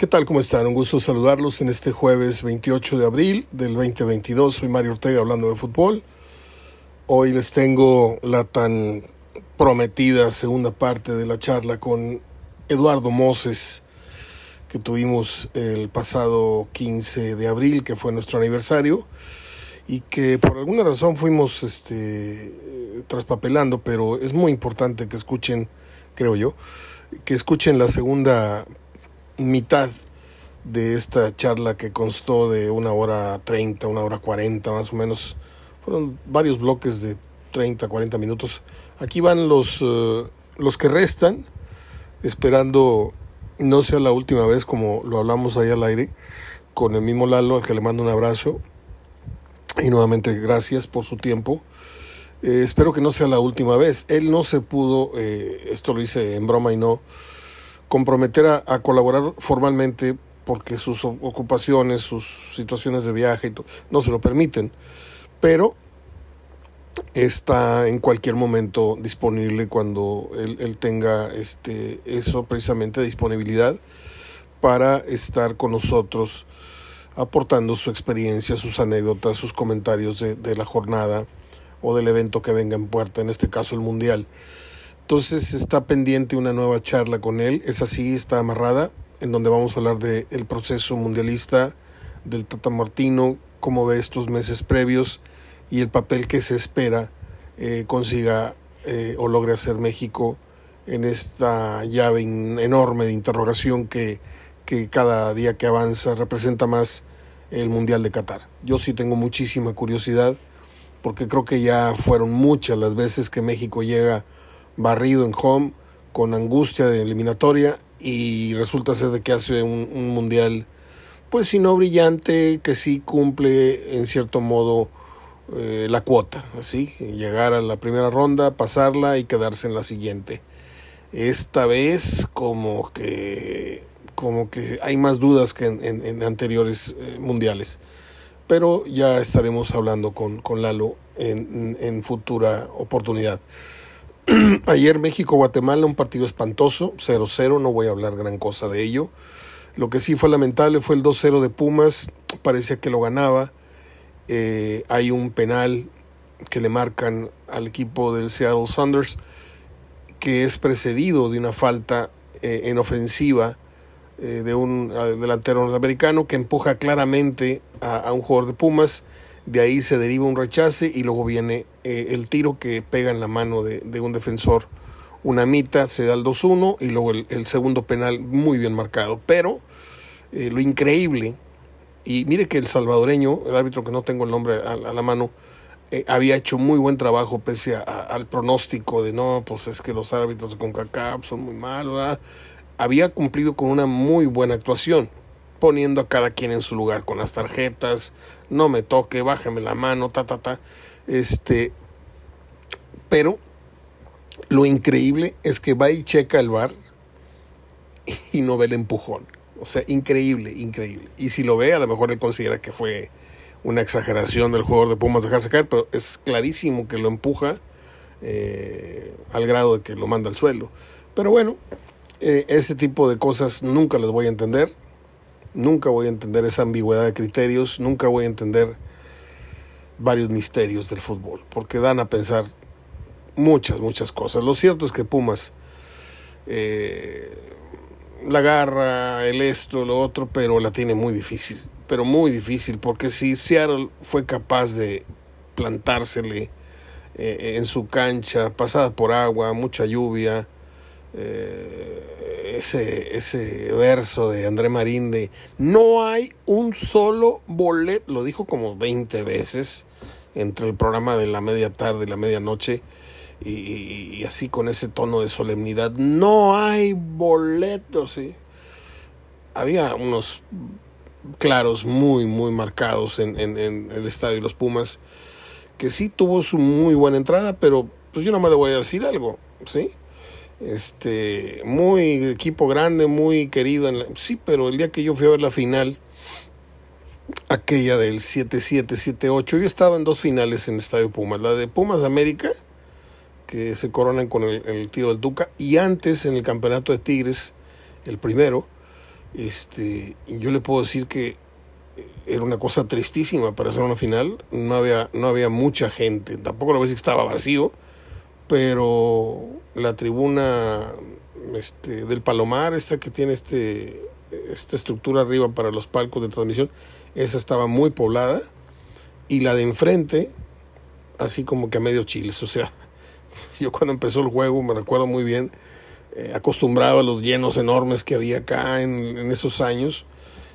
¿Qué tal? ¿Cómo están? Un gusto saludarlos en este jueves 28 de abril del 2022. Soy Mario Ortega hablando de fútbol. Hoy les tengo la tan prometida segunda parte de la charla con Eduardo Moses que tuvimos el pasado 15 de abril, que fue nuestro aniversario, y que por alguna razón fuimos este, traspapelando, pero es muy importante que escuchen, creo yo, que escuchen la segunda mitad de esta charla que constó de una hora treinta, una hora cuarenta más o menos. Fueron varios bloques de 30, 40 minutos. Aquí van los, uh, los que restan, esperando no sea la última vez como lo hablamos ahí al aire, con el mismo Lalo, al que le mando un abrazo. Y nuevamente gracias por su tiempo. Eh, espero que no sea la última vez. Él no se pudo, eh, esto lo hice en broma y no, comprometer a, colaborar formalmente porque sus ocupaciones, sus situaciones de viaje no se lo permiten, pero está en cualquier momento disponible cuando él, tenga este, eso precisamente disponibilidad para estar con nosotros aportando su experiencia, sus anécdotas, sus comentarios de la jornada o del evento que venga en puerta, en este caso el Mundial. Entonces está pendiente una nueva charla con él, es así, está amarrada, en donde vamos a hablar del el proceso mundialista del Tata Martino, cómo ve estos meses previos y el papel que se espera eh, consiga eh, o logre hacer México en esta llave enorme de interrogación que, que cada día que avanza representa más el Mundial de Qatar. Yo sí tengo muchísima curiosidad porque creo que ya fueron muchas las veces que México llega barrido en home, con angustia de eliminatoria y resulta ser de que hace un, mundial, pues si no brillante, que sí cumple en cierto modo eh, la cuota, así, llegar a la primera ronda, pasarla y quedarse en la siguiente. Esta vez como que como que hay más dudas que en, anteriores eh, mundiales. Pero ya estaremos hablando con, con Lalo en, en futura oportunidad. Ayer México-Guatemala, un partido espantoso, 0-0, no voy a hablar gran cosa de ello. Lo que sí fue lamentable fue el 2-0 de Pumas, parecía que lo ganaba. Eh, hay un penal que le marcan al equipo del Seattle Saunders, que es precedido de una falta eh, en ofensiva eh, de un delantero norteamericano que empuja claramente a un jugador de Pumas de ahí se deriva un rechace y luego viene eh, el tiro que pega en la mano de, un defensor. Una mitad se da el 2-1 y luego el, segundo penal muy bien marcado. Pero eh, lo increíble, y mire que el salvadoreño, el árbitro que no tengo el nombre a, la mano, eh, había hecho muy buen trabajo pese al pronóstico de no, pues es que los árbitros de CONCACAF son muy malos. Había cumplido con una muy buena actuación poniendo a cada quien en su lugar con las tarjetas, no me toque, bájame la mano, ta, ta, ta. Este, pero lo increíble es que va y checa el bar y no ve el empujón. O sea, increíble, increíble. Y si lo ve, a lo mejor él considera que fue una exageración del jugador de Pumas dejarse caer, pero es clarísimo que lo empuja eh, al grado de que lo manda al suelo. Pero bueno, eh, ese tipo de cosas nunca las voy a entender. Nunca voy a entender esa ambigüedad de criterios, nunca voy a entender varios misterios del fútbol, porque dan a pensar muchas, muchas cosas. Lo cierto es que Pumas eh, la garra, el esto, lo otro, pero la tiene muy difícil, pero muy difícil, porque si Seattle fue capaz de plantársele eh, en su cancha, pasada por agua, mucha lluvia, eh, ese, ese verso de André Marín de no hay un solo boleto, lo dijo como 20 veces entre el programa de la media tarde y la medianoche y, y así con ese tono de solemnidad, no hay boletos, ¿sí? Había unos claros muy, muy marcados en, en, el estadio de los Pumas, que sí tuvo su muy buena entrada, pero pues yo no me le voy a decir algo, ¿sí? Este muy equipo grande, muy querido. En sí, pero el día que yo fui a ver la final, aquella del 7-7, 7-8, yo estaba en dos finales en el Estadio Pumas. La de Pumas América, que se coronan con el, el tiro del Duca, y antes en el Campeonato de Tigres, el primero, Este, yo le puedo decir que era una cosa tristísima para hacer una final. No había, no había mucha gente. Tampoco la vez que estaba vacío. Pero la tribuna este, del Palomar, esta que tiene este, esta estructura arriba para los palcos de transmisión, esa estaba muy poblada. Y la de enfrente, así como que a medio chiles. O sea, yo cuando empezó el juego, me recuerdo muy bien, eh, acostumbrado a los llenos enormes que había acá en, en esos años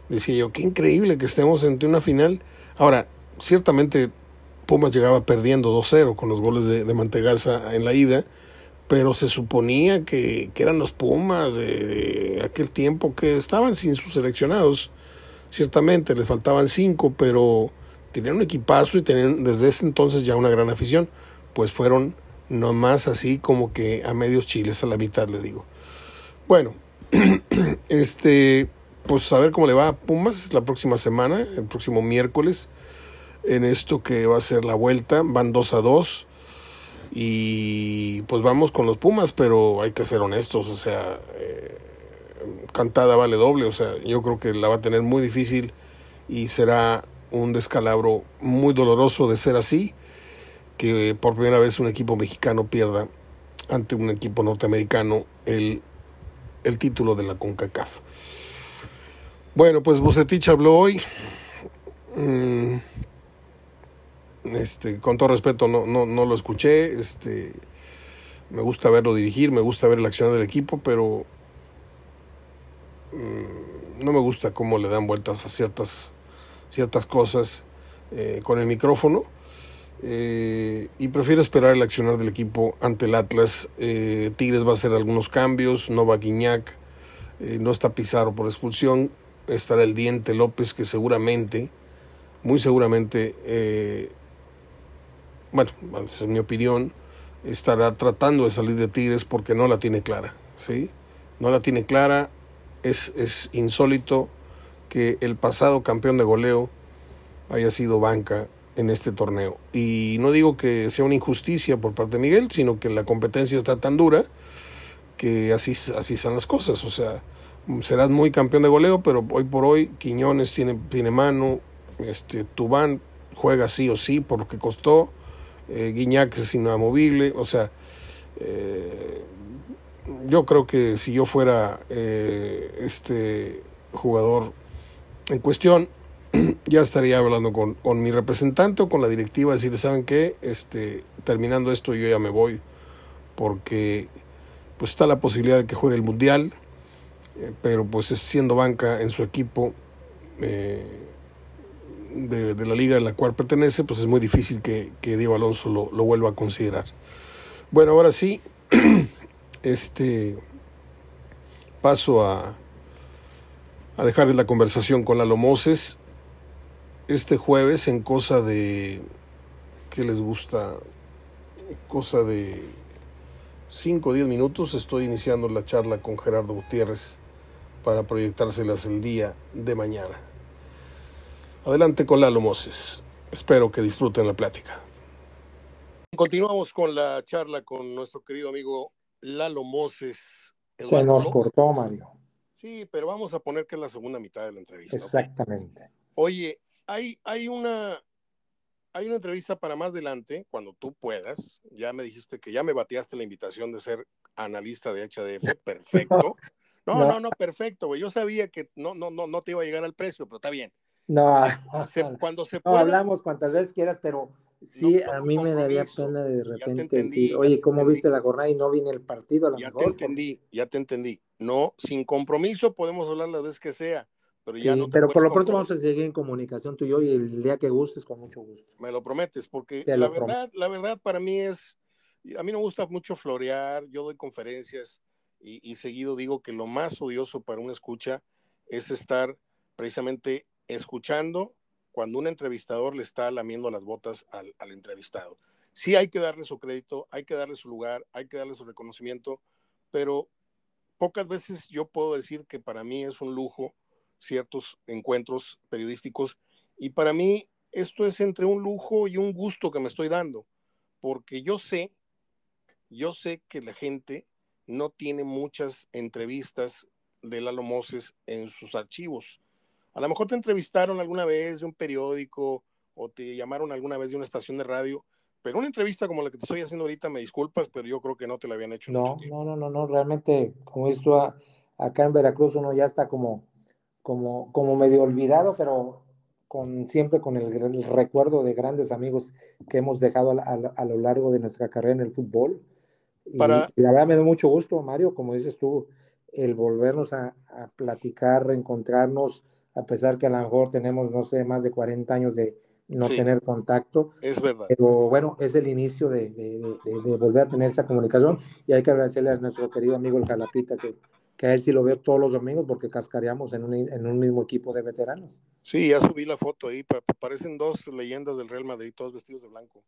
decía yo, qué increíble que estemos ante una final. Ahora, ciertamente Pumas llegaba perdiendo 2-0 con los goles de, de, Mantegaza en la ida, pero se suponía que, que eran los Pumas de, aquel tiempo que estaban sin sus seleccionados. Ciertamente, les faltaban cinco, pero tenían un equipazo y tenían desde ese entonces ya una gran afición. Pues fueron nomás así como que a medios chiles, a la mitad le digo. Bueno, este pues a ver cómo le va a Pumas la próxima semana, el próximo miércoles, en esto que va a ser la vuelta. Van 2 a 2 y pues vamos con los Pumas, pero hay que ser honestos, o sea, eh, cantada vale doble, o sea, yo creo que la va a tener muy difícil y será un descalabro muy doloroso de ser así, que por primera vez un equipo mexicano pierda ante un equipo norteamericano el, el título de la CONCACAF. Bueno, pues Bucetich habló hoy. Mm, este, con todo respeto, no, no, no lo escuché. Este, me gusta verlo dirigir, me gusta ver la acción del equipo, pero mm, no me gusta cómo le dan vueltas a ciertas, ciertas cosas eh, con el micrófono. Eh, y prefiero esperar el accionar del equipo ante el Atlas. Eh, Tigres va a hacer algunos cambios, no va Guiñac, no está Pizarro por expulsión estará el Diente López, que seguramente, muy seguramente, bueno, es mi opinión, estará tratando de salir de Tigres porque no la tiene clara, ¿sí? No la tiene clara, es, es insólito que el pasado campeón de goleo haya sido banca en este torneo. Y no digo que sea una injusticia por parte de Miguel, sino que la competencia está tan dura que así, así son las cosas. O sea, serás muy campeón de goleo, pero hoy por hoy Quiñones tiene, tiene mano, este, Tubán juega sí o sí por lo que costó, eh, Guiñac es inamovible, o sea, eh, yo creo que si yo fuera eh, este jugador en cuestión, ya estaría hablando con, con, mi representante o con la directiva, decirle, ¿saben qué? Este, terminando esto yo ya me voy, porque pues está la posibilidad de que juegue el Mundial, eh, pero pues siendo banca en su equipo eh, de, la liga en la cual pertenece, pues es muy difícil que, que Diego Alonso lo, lo, vuelva a considerar. Bueno, ahora sí, este paso a, a dejarle la conversación con Lalo Moses este jueves en cosa de, ¿qué les gusta? Cosa de 5 o 10 minutos estoy iniciando la charla con Gerardo Gutiérrez para proyectárselas el día de mañana. Adelante con Lalo Moses. Espero que disfruten la plática. Continuamos con la charla con nuestro querido amigo Lalo Moses. Se nos cortó, Mario. Sí, pero vamos a poner que es la segunda mitad de la entrevista. Exactamente. Oye, hay, hay una hay una entrevista para más adelante, cuando tú puedas. Ya me dijiste que ya me bateaste la invitación de ser analista de HDF. Perfecto. No, no, no, perfecto, güey. Yo sabía que no, no, no, no te iba a llegar al precio, pero está bien. No, cuando se pueda, hablamos cuantas veces quieras, pero sí, a mí me daría pena de repente decir, oye, ¿cómo viste la jornada y no viene el partido? A lo ya mejor, te entendí, ya te entendí. No, sin compromiso podemos hablar las veces que sea. Pero, ya sí, no pero por lo pronto vamos a seguir en comunicación tú y yo y el día que gustes, con mucho gusto. Me lo prometes, porque la verdad, prometo. la verdad para mí es, a mí me gusta mucho florear, yo doy conferencias, y, y, seguido digo que lo más odioso para una escucha es estar precisamente escuchando cuando un entrevistador le está lamiendo las botas al, entrevistado. Sí hay que darle su crédito, hay que darle su lugar, hay que darle su reconocimiento, pero pocas veces yo puedo decir que para mí es un lujo ciertos encuentros periodísticos y para mí esto es entre un lujo y un gusto que me estoy dando, porque yo sé, yo sé que la gente no tiene muchas entrevistas de Lalo Moses en sus archivos. A lo mejor te entrevistaron alguna vez de un periódico o te llamaron alguna vez de una estación de radio, pero una entrevista como la que te estoy haciendo ahorita, me disculpas, pero yo creo que no te la habían hecho. No, no, no, no, no, realmente, como esto acá en Veracruz uno ya está como, como, como medio olvidado, pero con, siempre con el, recuerdo de grandes amigos que hemos dejado a, lo largo de nuestra carrera en el fútbol. Y, la verdad me da mucho gusto, Mario, como dices tú, el volvernos a, a platicar, reencontrarnos, a pesar que a lo mejor tenemos, no sé, más de 40 años de, no tener contacto. Es verdad. Pero bueno, es el inicio de, de, de, volver a tener esa comunicación y hay que agradecerle a nuestro querido amigo el Jalapita que, que a él sí lo veo todos los domingos porque cascareamos en un, en un mismo equipo de veteranos. Sí, ya subí la foto ahí, parecen dos leyendas del Real Madrid, todos vestidos de blanco.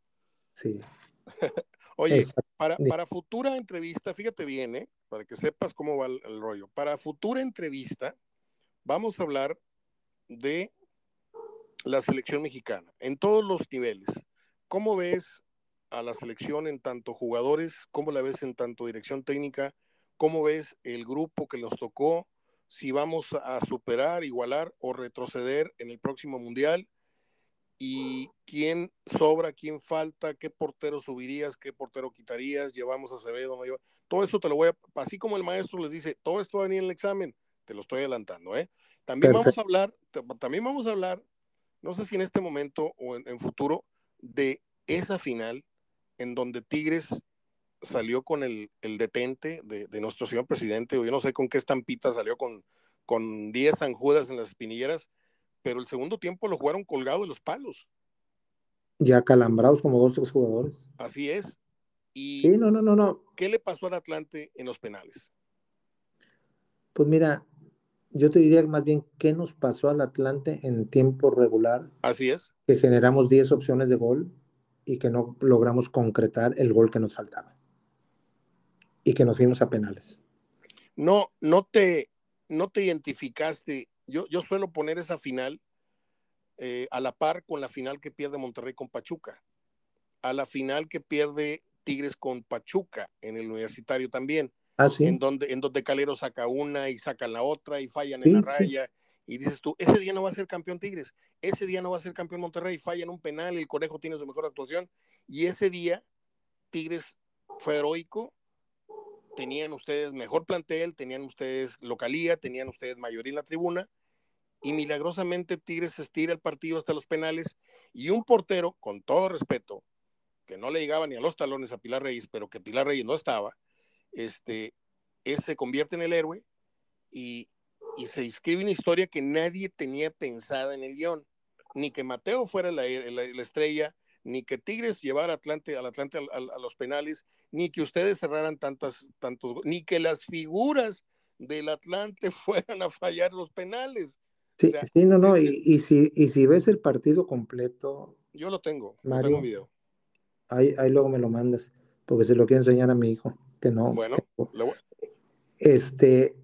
Sí. Oye, para, para, futura entrevista, fíjate bien, ¿eh? para que sepas cómo va el rollo. Para futura entrevista, vamos a hablar de la selección mexicana en todos los niveles. ¿Cómo ves a la selección en tanto jugadores? ¿Cómo la ves en tanto dirección técnica? ¿Cómo ves el grupo que nos tocó? Si vamos a superar, igualar o retroceder en el próximo mundial. ¿Y quién sobra, quién falta? ¿Qué portero subirías? ¿Qué portero quitarías? ¿Llevamos a Acevedo? No Todo eso te lo voy. Así como el maestro les dice, todo esto va a venir en el examen, te lo estoy adelantando, ¿eh? También vamos a hablar, también vamos a hablar no sé si en este momento o en, futuro, de esa final en donde Tigres salió con el, detente de, nuestro señor presidente, o yo no sé con qué estampita salió con, con 10 Judas en las espinilleras, pero el segundo tiempo lo jugaron colgado de los palos. Ya calambrados como dos tres jugadores. Así es. Y sí, no, no, no, no. ¿Qué le pasó al Atlante en los penales? Pues mira, yo te diría más bien qué nos pasó al Atlante en tiempo regular. Así es. Que generamos 10 opciones de gol y que no logramos concretar el gol que nos faltaba. Y que nos fuimos a penales. No, no te, no te identificaste. Yo, yo suelo poner esa final eh, a la par con la final que pierde Monterrey con Pachuca. A la final que pierde Tigres con Pachuca en el universitario también. Ah, en, donde, en donde Calero saca una y sacan la otra y fallan en la raya. Y dices tú, ese día no va a ser campeón Tigres, ese día no va a ser campeón Monterrey, fallan un penal el Conejo tiene su mejor actuación. Y ese día Tigres fue heroico, tenían ustedes mejor plantel, tenían ustedes localía, tenían ustedes mayoría en la tribuna, y milagrosamente Tigres estira el partido hasta los penales, y un portero, con todo respeto, que no le llegaba ni a los talones a Pilar Reyes, pero que Pilar Reyes no estaba, este, se convierte en el héroe y, se escribe una historia que nadie tenía pensada en el guion. Ni que Mateo fuera la, estrella, ni que Tigres llevara Atlante, al Atlante a, los penales, ni que ustedes cerraran tantas, tantos, ni que las figuras del Atlante fueran a fallar los penales. Sí, sí no, no, y, si, y si ves el partido completo. Yo lo tengo, Mario, tengo un video. Ahí, ahí luego me lo mandas, porque se lo quiero enseñar a mi hijo que no. Bueno, este,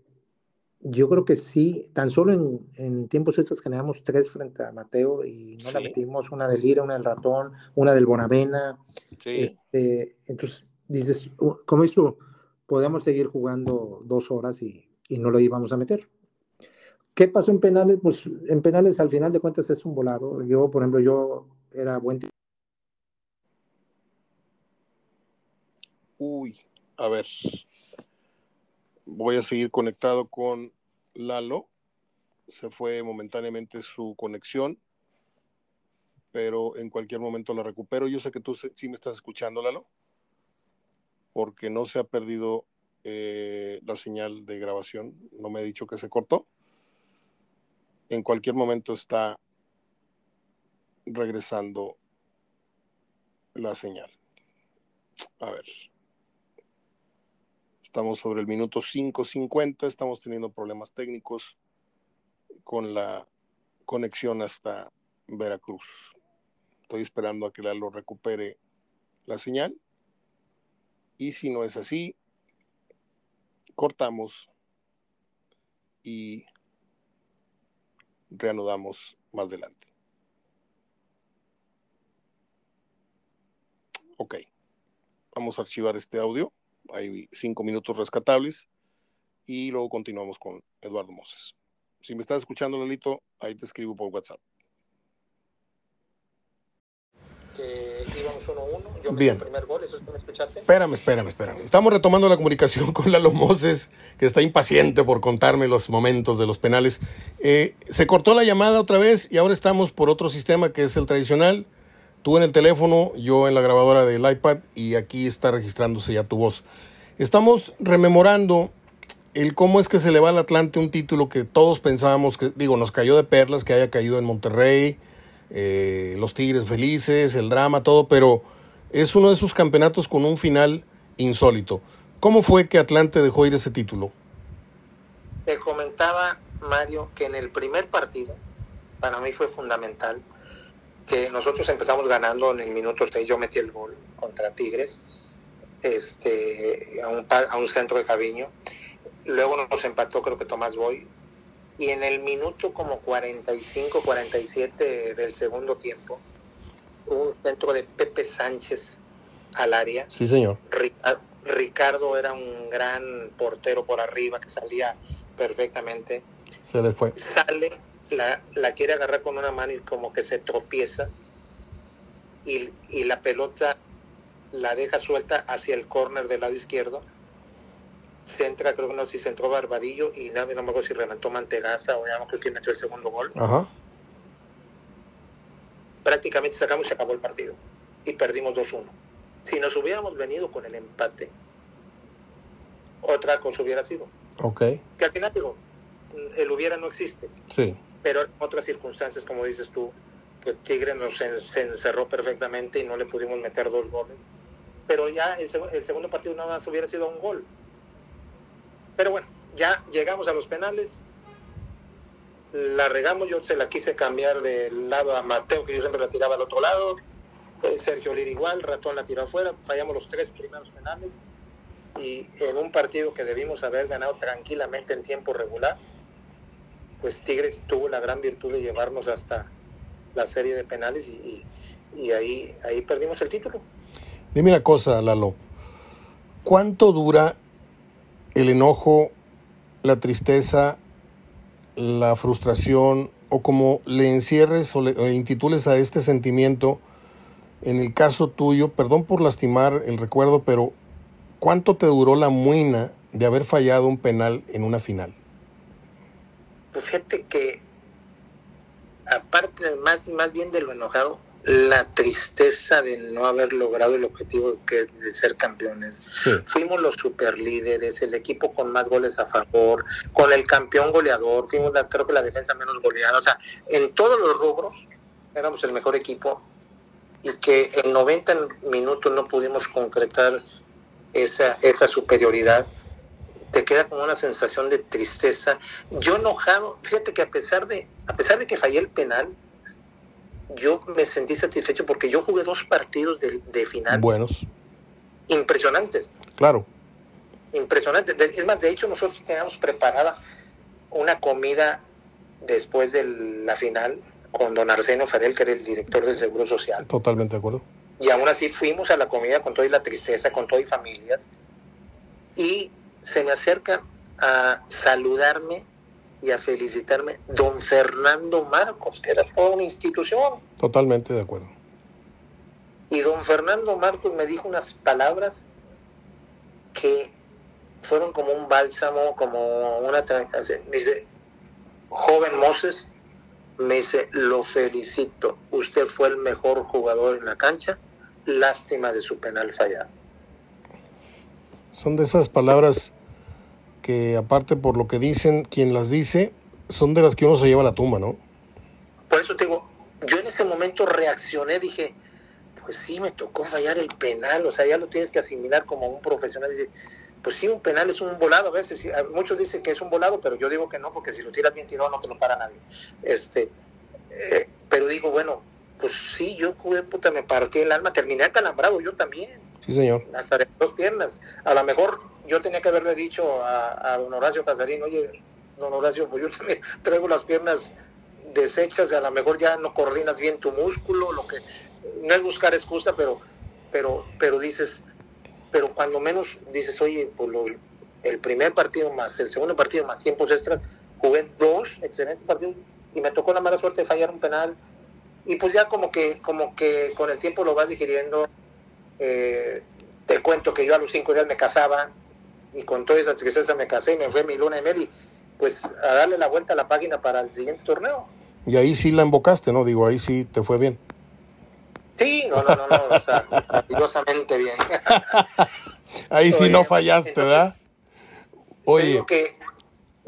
yo creo que sí, tan solo en, en, tiempos estos generamos tres frente a Mateo y no la metimos, una del Ira, una del Ratón, una del Bonavena. Este, entonces, dices, como esto, podemos seguir jugando dos horas y, y, no lo íbamos a meter. ¿Qué pasó en penales? Pues en penales al final de cuentas es un volado. Yo, por ejemplo, yo era buen... Uy, a ver, voy a seguir conectado con Lalo. Se fue momentáneamente su conexión, pero en cualquier momento la recupero. Yo sé que tú sí me estás escuchando, Lalo, porque no se ha perdido eh, la señal de grabación. No me ha dicho que se cortó. En cualquier momento está regresando la señal. A ver. Estamos sobre el minuto 5.50, estamos teniendo problemas técnicos con la conexión hasta Veracruz. Estoy esperando a que lo recupere la señal. Y si no es así, cortamos y reanudamos más adelante. Ok, vamos a archivar este audio hay cinco minutos rescatables y luego continuamos con Eduardo Moses. Si me estás escuchando, Lalito, ahí te escribo por WhatsApp. Que íbamos 1-1, yo Bien. el primer gol, ¿eso es que me escuchaste? Espérame, espérame, espérame. Estamos retomando la comunicación con Lalo Moses, que está impaciente por contarme los momentos de los penales. Eh, se cortó la llamada otra vez y ahora estamos por otro sistema que es el tradicional. Tú en el teléfono, yo en la grabadora del iPad y aquí está registrándose ya tu voz. Estamos rememorando el cómo es que se le va al Atlante un título que todos pensábamos que, digo, nos cayó de perlas, que haya caído en Monterrey, eh, los Tigres felices, el drama, todo, pero es uno de esos campeonatos con un final insólito. ¿Cómo fue que Atlante dejó ir ese título? Te comentaba, Mario, que en el primer partido, para mí fue fundamental, que nosotros empezamos ganando en el minuto 6, yo metí el gol contra Tigres, este, a, un, a un centro de Caviño, luego nos empató creo que Tomás Boy, y en el minuto como 45, 47 del segundo tiempo, un centro de Pepe Sánchez al área. Sí, señor. Ricardo era un gran portero por arriba que salía perfectamente. Se le fue. Sale, la, la quiere agarrar con una mano y como que se tropieza y, y la pelota la deja suelta hacia el córner del lado izquierdo. Se entra, creo que no si se entró Barbadillo y no, no me acuerdo si remató Mantegaza o ya no creo que metió el segundo gol. Ajá. Prácticamente sacamos y se acabó el partido y perdimos 2-1. Si nos hubiéramos venido con el empate, otra cosa hubiera sido. Ok. Que al final digo, el hubiera no existe. Sí. Pero en otras circunstancias, como dices tú, que Tigre nos encerró perfectamente y no le pudimos meter dos goles. Pero ya el, el, segundo partido nada más hubiera sido un gol. Pero bueno, ya llegamos a los penales. La regamos, yo se la quise cambiar del lado a Mateo, que yo siempre la tiraba al otro lado. Sergio Lir igual, Ratón la tiró afuera. Fallamos los tres primeros penales. Y en un partido que debimos haber ganado tranquilamente en tiempo regular, pues Tigres tuvo la gran virtud de llevarnos hasta la serie de penales y, ahí, ahí perdimos el título. Dime una cosa, Lalo. ¿Cuánto dura el enojo, la tristeza, la frustración o como le encierres o le intitules a este sentimiento? En el caso tuyo, perdón por lastimar el recuerdo, pero ¿cuánto te duró la muina de haber fallado un penal en una final? Pues fíjate que, aparte más, más bien de lo enojado, la tristeza de no haber logrado el objetivo que de ser campeones. Sí. Fuimos los superlíderes, el equipo con más goles a favor, con el campeón goleador, fuimos la, creo que la defensa menos goleada, o sea, en todos los rubros éramos el mejor equipo y que en 90 minutos no pudimos concretar esa, esa superioridad te queda como una sensación de tristeza. Yo enojado, fíjate que a pesar de, a pesar de que fallé el penal, yo me sentí satisfecho porque yo jugué dos partidos de, de final. Buenos. Impresionantes. Claro. Impresionantes. Es más, de hecho, nosotros teníamos preparada una comida después de la final con don Arsenio Farel, que era el director del Seguro Social. Totalmente de acuerdo. Y aún así fuimos a la comida con toda la tristeza, con todo y familias. Y se me acerca a saludarme y a felicitarme don Fernando Marcos, que era toda una institución. Totalmente de acuerdo. Y don Fernando Marcos me dijo unas palabras que fueron como un bálsamo, como una... Me dice, joven Moses, me dice, lo felicito, usted fue el mejor jugador en la cancha, lástima de su penal fallado. Son de esas palabras que aparte por lo que dicen, quien las dice, son de las que uno se lleva a la tumba, ¿no? Por eso te digo, yo en ese momento reaccioné, dije, pues sí, me tocó fallar el penal, o sea, ya lo tienes que asimilar como un profesional, dice, pues sí, un penal es un volado a veces, muchos dicen que es un volado, pero yo digo que no, porque si lo tiras bien tirado no te lo para nadie. Este, eh, pero digo, bueno, pues sí, yo puta, me partí el alma, terminé acalambrado yo también. Sí, señor. Hasta de dos piernas. A lo mejor yo tenía que haberle dicho a, a don Horacio Casarín, oye, don Horacio, pues yo también traigo las piernas deshechas, a lo mejor ya no coordinas bien tu músculo, lo que no es buscar excusa, pero pero pero dices, pero cuando menos dices, oye, pues lo, el primer partido más el segundo partido más tiempos extras, jugué dos excelentes partidos y me tocó la mala suerte de fallar un penal. Y pues ya como que, como que con el tiempo lo vas digiriendo. Eh, te cuento que yo a los cinco días me casaba y con toda esa tristeza me casé y me fue mi luna de miel y pues a darle la vuelta a la página para el siguiente torneo. Y ahí sí la embocaste, ¿no? Digo, ahí sí te fue bien. Sí, no, no, no, no o sea, maravillosamente bien. ahí sí no fallaste, ¿verdad? Oye. Que,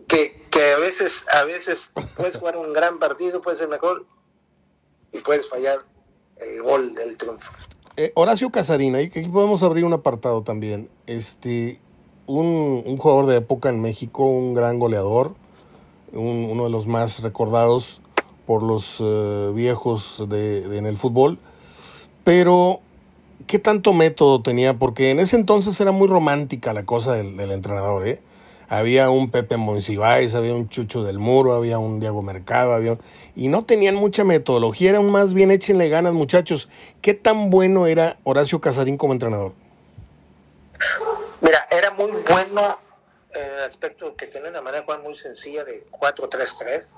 que, que a veces, a veces puedes jugar un gran partido, puedes ser mejor y puedes fallar el gol del triunfo. Eh, Horacio Casarín, ahí podemos abrir un apartado también. Este, un, un, jugador de época en México, un gran goleador, uno de los más recordados por los eh, viejos de, en el fútbol. Pero, ¿qué tanto método tenía? Porque en ese entonces era muy romántica la cosa del, del entrenador, ¿eh? Había un Pepe Monsiváis, había un Chucho del Muro, había un Diego Mercado, había y no tenían mucha metodología, eran más bien échenle ganas muchachos. ¿Qué tan bueno era Horacio Casarín como entrenador? Mira, era muy bueno en el aspecto que tenía una manera de jugar muy sencilla de 4-3-3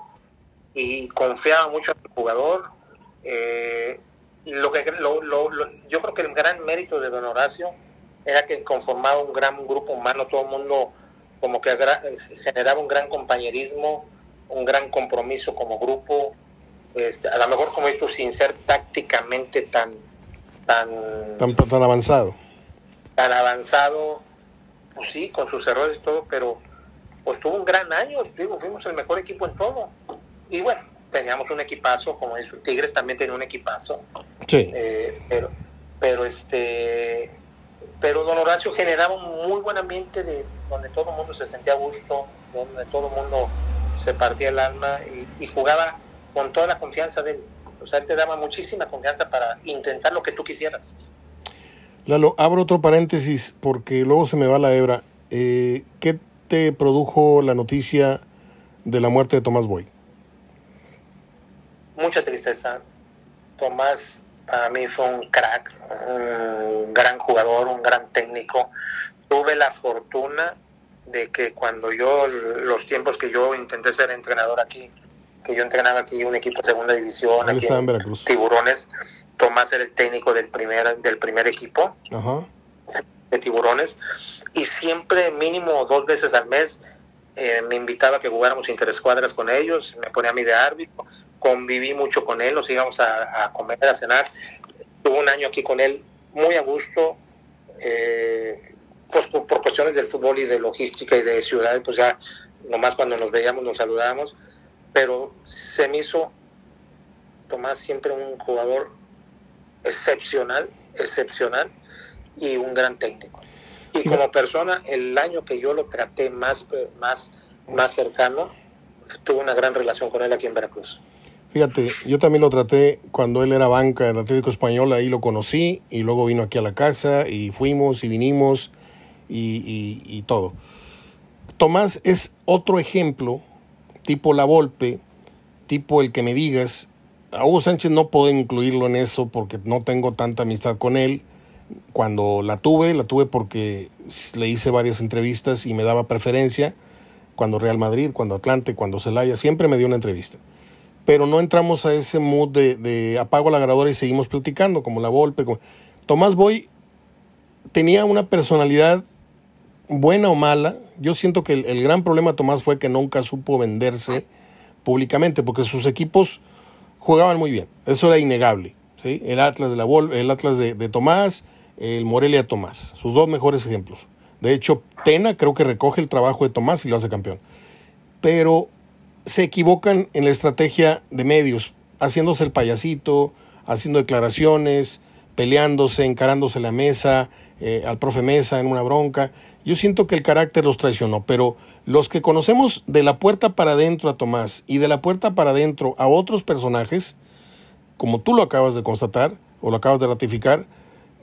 y confiaba mucho en el jugador. Eh, lo que yo creo que el gran mérito de don Horacio era que conformaba un gran grupo humano, todo el mundo como que generaba un gran compañerismo, un gran compromiso como grupo, este, a lo mejor como esto sin ser tácticamente tan tan, tan avanzado. Tan avanzado, pues sí, con sus errores y todo, pero pues tuvo un gran año, digo, fuimos el mejor equipo en todo. Y bueno, teníamos un equipazo, como es Tigres también tenía un equipazo. Sí. Eh, pero, pero este pero don Horacio generaba un muy buen ambiente de donde todo el mundo se sentía a gusto, donde todo el mundo se partía el alma y, jugaba con toda la confianza de él. O sea, él te daba muchísima confianza para intentar lo que tú quisieras. Lalo, abro otro paréntesis porque luego se me va la hebra. Eh, ¿Qué te produjo la noticia de la muerte de Tomás Boy? Mucha tristeza. Tomás para mí fue un crack, un gran jugador, un gran técnico. Tuve la fortuna de que cuando yo, los tiempos que yo intenté ser entrenador aquí, que yo entrenaba aquí un equipo de segunda división, aquí en Tiburones, Tomás era el técnico del primer, del primer equipo de Tiburones, y siempre mínimo dos veces al mes eh, me invitaba a que jugáramos interescuadras con ellos, me ponía a mí de árbitro, conviví mucho con él, nos íbamos a, comer, a cenar. Tuve un año aquí con él muy a gusto, eh, pues por, cuestiones del fútbol y de logística y de ciudad, pues ya nomás cuando nos veíamos nos saludábamos, pero se me hizo Tomás siempre un jugador excepcional, excepcional y un gran técnico. Y como persona, el año que yo lo traté más, más, más cercano, tuve una gran relación con él aquí en Veracruz. Fíjate, yo también lo traté cuando él era banca del Atlético Español, ahí lo conocí y luego vino aquí a la casa y fuimos y vinimos y, todo. Tomás es otro ejemplo, tipo La Volpe, tipo el que me digas. A Hugo Sánchez no puedo incluirlo en eso porque no tengo tanta amistad con él. Cuando la tuve, la tuve porque le hice varias entrevistas y me daba preferencia. Cuando Real Madrid, cuando Atlante, cuando Celaya, siempre me dio una entrevista pero no entramos a ese mood de, apago la grabadora y seguimos platicando, como la golpe. Tomás Boy tenía una personalidad buena o mala. Yo siento que el, gran problema de Tomás fue que nunca supo venderse públicamente, porque sus equipos jugaban muy bien. Eso era innegable. ¿sí? El Atlas de la el Atlas de, de Tomás, el Morelia Tomás, sus dos mejores ejemplos. De hecho, Tena creo que recoge el trabajo de Tomás y lo hace campeón. Pero se equivocan en la estrategia de medios, haciéndose el payasito, haciendo declaraciones, peleándose, encarándose la mesa, eh, al profe Mesa en una bronca. Yo siento que el carácter los traicionó, pero los que conocemos de la puerta para adentro a Tomás y de la puerta para adentro a otros personajes, como tú lo acabas de constatar o lo acabas de ratificar,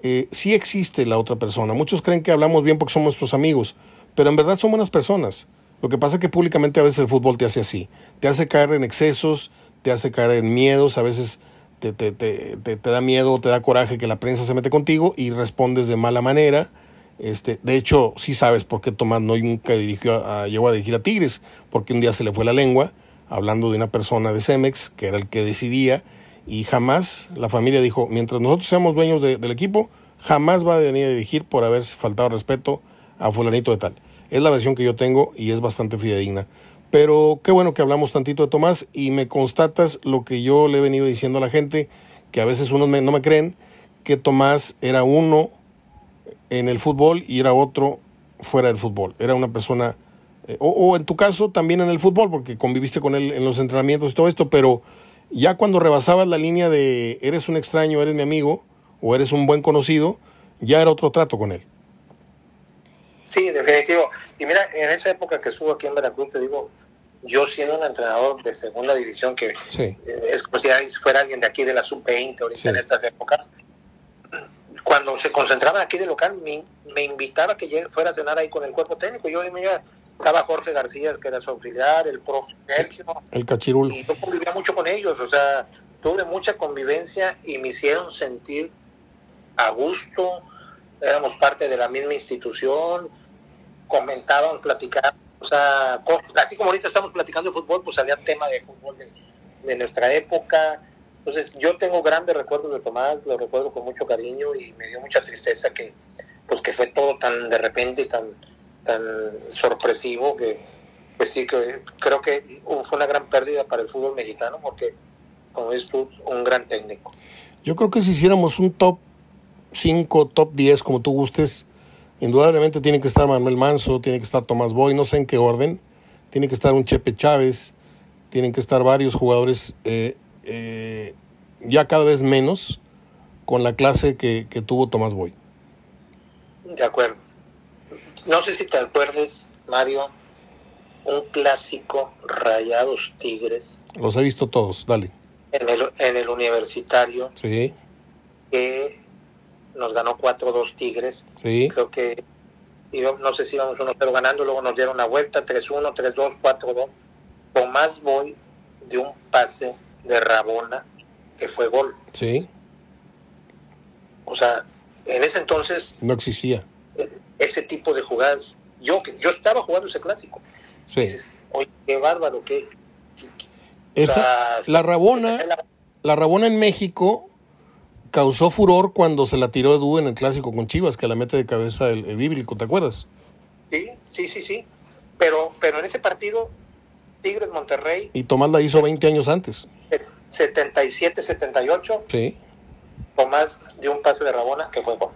eh, sí existe la otra persona. Muchos creen que hablamos bien porque somos nuestros amigos, pero en verdad son buenas personas. Lo que pasa es que públicamente a veces el fútbol te hace así, te hace caer en excesos, te hace caer en miedos, a veces te, da miedo, te da coraje que la prensa se mete contigo y respondes de mala manera Este, de hecho, sí sabes por qué Tomás no nunca dirigió a, llegó a dirigir a Tigres, porque un día se le fue la lengua hablando de una persona de Cemex, que era el que decidía, y jamás la familia dijo, mientras nosotros seamos dueños del equipo, jamás va a venir a dirigir por haber faltado respeto a fulanito de tal. Es la versión que yo tengo y es bastante fidedigna. Pero qué bueno que hablamos tantito de Tomás y me constatas lo que yo le he venido diciendo a la gente, que a veces unos no me creen, que Tomás era uno en el fútbol y era otro fuera del fútbol. Era una persona, eh, o, o, en tu caso también en el fútbol, porque conviviste con él en los entrenamientos y todo esto, pero ya cuando rebasabas la línea de eres un extraño, eres mi amigo, o eres un buen conocido, ya era otro trato con él. Sí, definitivo. Y mira, en esa época que estuvo aquí en Veracruz, te digo, yo siendo un entrenador de segunda división, que eh, es como si fuera alguien de aquí de la sub-20 ahorita en estas épocas, cuando se concentraban aquí de local, me, me invitaba a que fuera a cenar ahí con el cuerpo técnico. Yo me iba, estaba Jorge García, que era su auxiliar, el profe Sergio. El cachirulo. Y yo convivía mucho con ellos, o sea, tuve mucha convivencia y me hicieron sentir a gusto, éramos parte de la misma institución, comentaban, platicaban, o sea, así como ahorita estamos platicando de fútbol, pues salía tema de fútbol de, de nuestra época. Entonces, yo tengo grandes recuerdos de Tomás, lo recuerdo con mucho cariño y me dio mucha tristeza que, pues, que fue todo tan de repente y tan, tan sorpresivo que, pues sí, que creo que fue una gran pérdida para el fútbol mexicano porque, como es tú, un gran técnico. Yo creo que si hiciéramos un top 5, top 10, como tú gustes, indudablemente tiene que estar Manuel Manso, tiene que estar Tomás Boy, no sé en qué orden, tiene que estar un Chepe Chávez, tienen que estar varios jugadores eh, eh, ya cada vez menos con la clase que, que tuvo Tomás Boy. De acuerdo. No sé si te acuerdes, Mario, un clásico Rayados Tigres. Los he visto todos, dale. En el, en el universitario. Sí. Que nos ganó 4-2 Tigres. Sí. Creo que íbamos, no sé si íbamos 1-0 ganando, luego nos dieron la vuelta, 3-1, 3-2, 4-2. Tomás Boy de un pase de Rabona que fue gol. Sí. O sea, en ese entonces... No existía. Ese tipo de jugadas. Yo, yo estaba jugando ese clásico. Sí. Dices, oye, qué bárbaro, qué... Esa, la Rabona, la Rabona en México causó furor cuando se la tiró Edu en el clásico con Chivas, que la mete de cabeza el, el bíblico, ¿te acuerdas? Sí, sí, sí, sí. Pero, pero en ese partido, Tigres Monterrey. Y Tomás la hizo 20 años antes. 77, 78. Sí. Tomás dio un pase de Rabona que fue gol.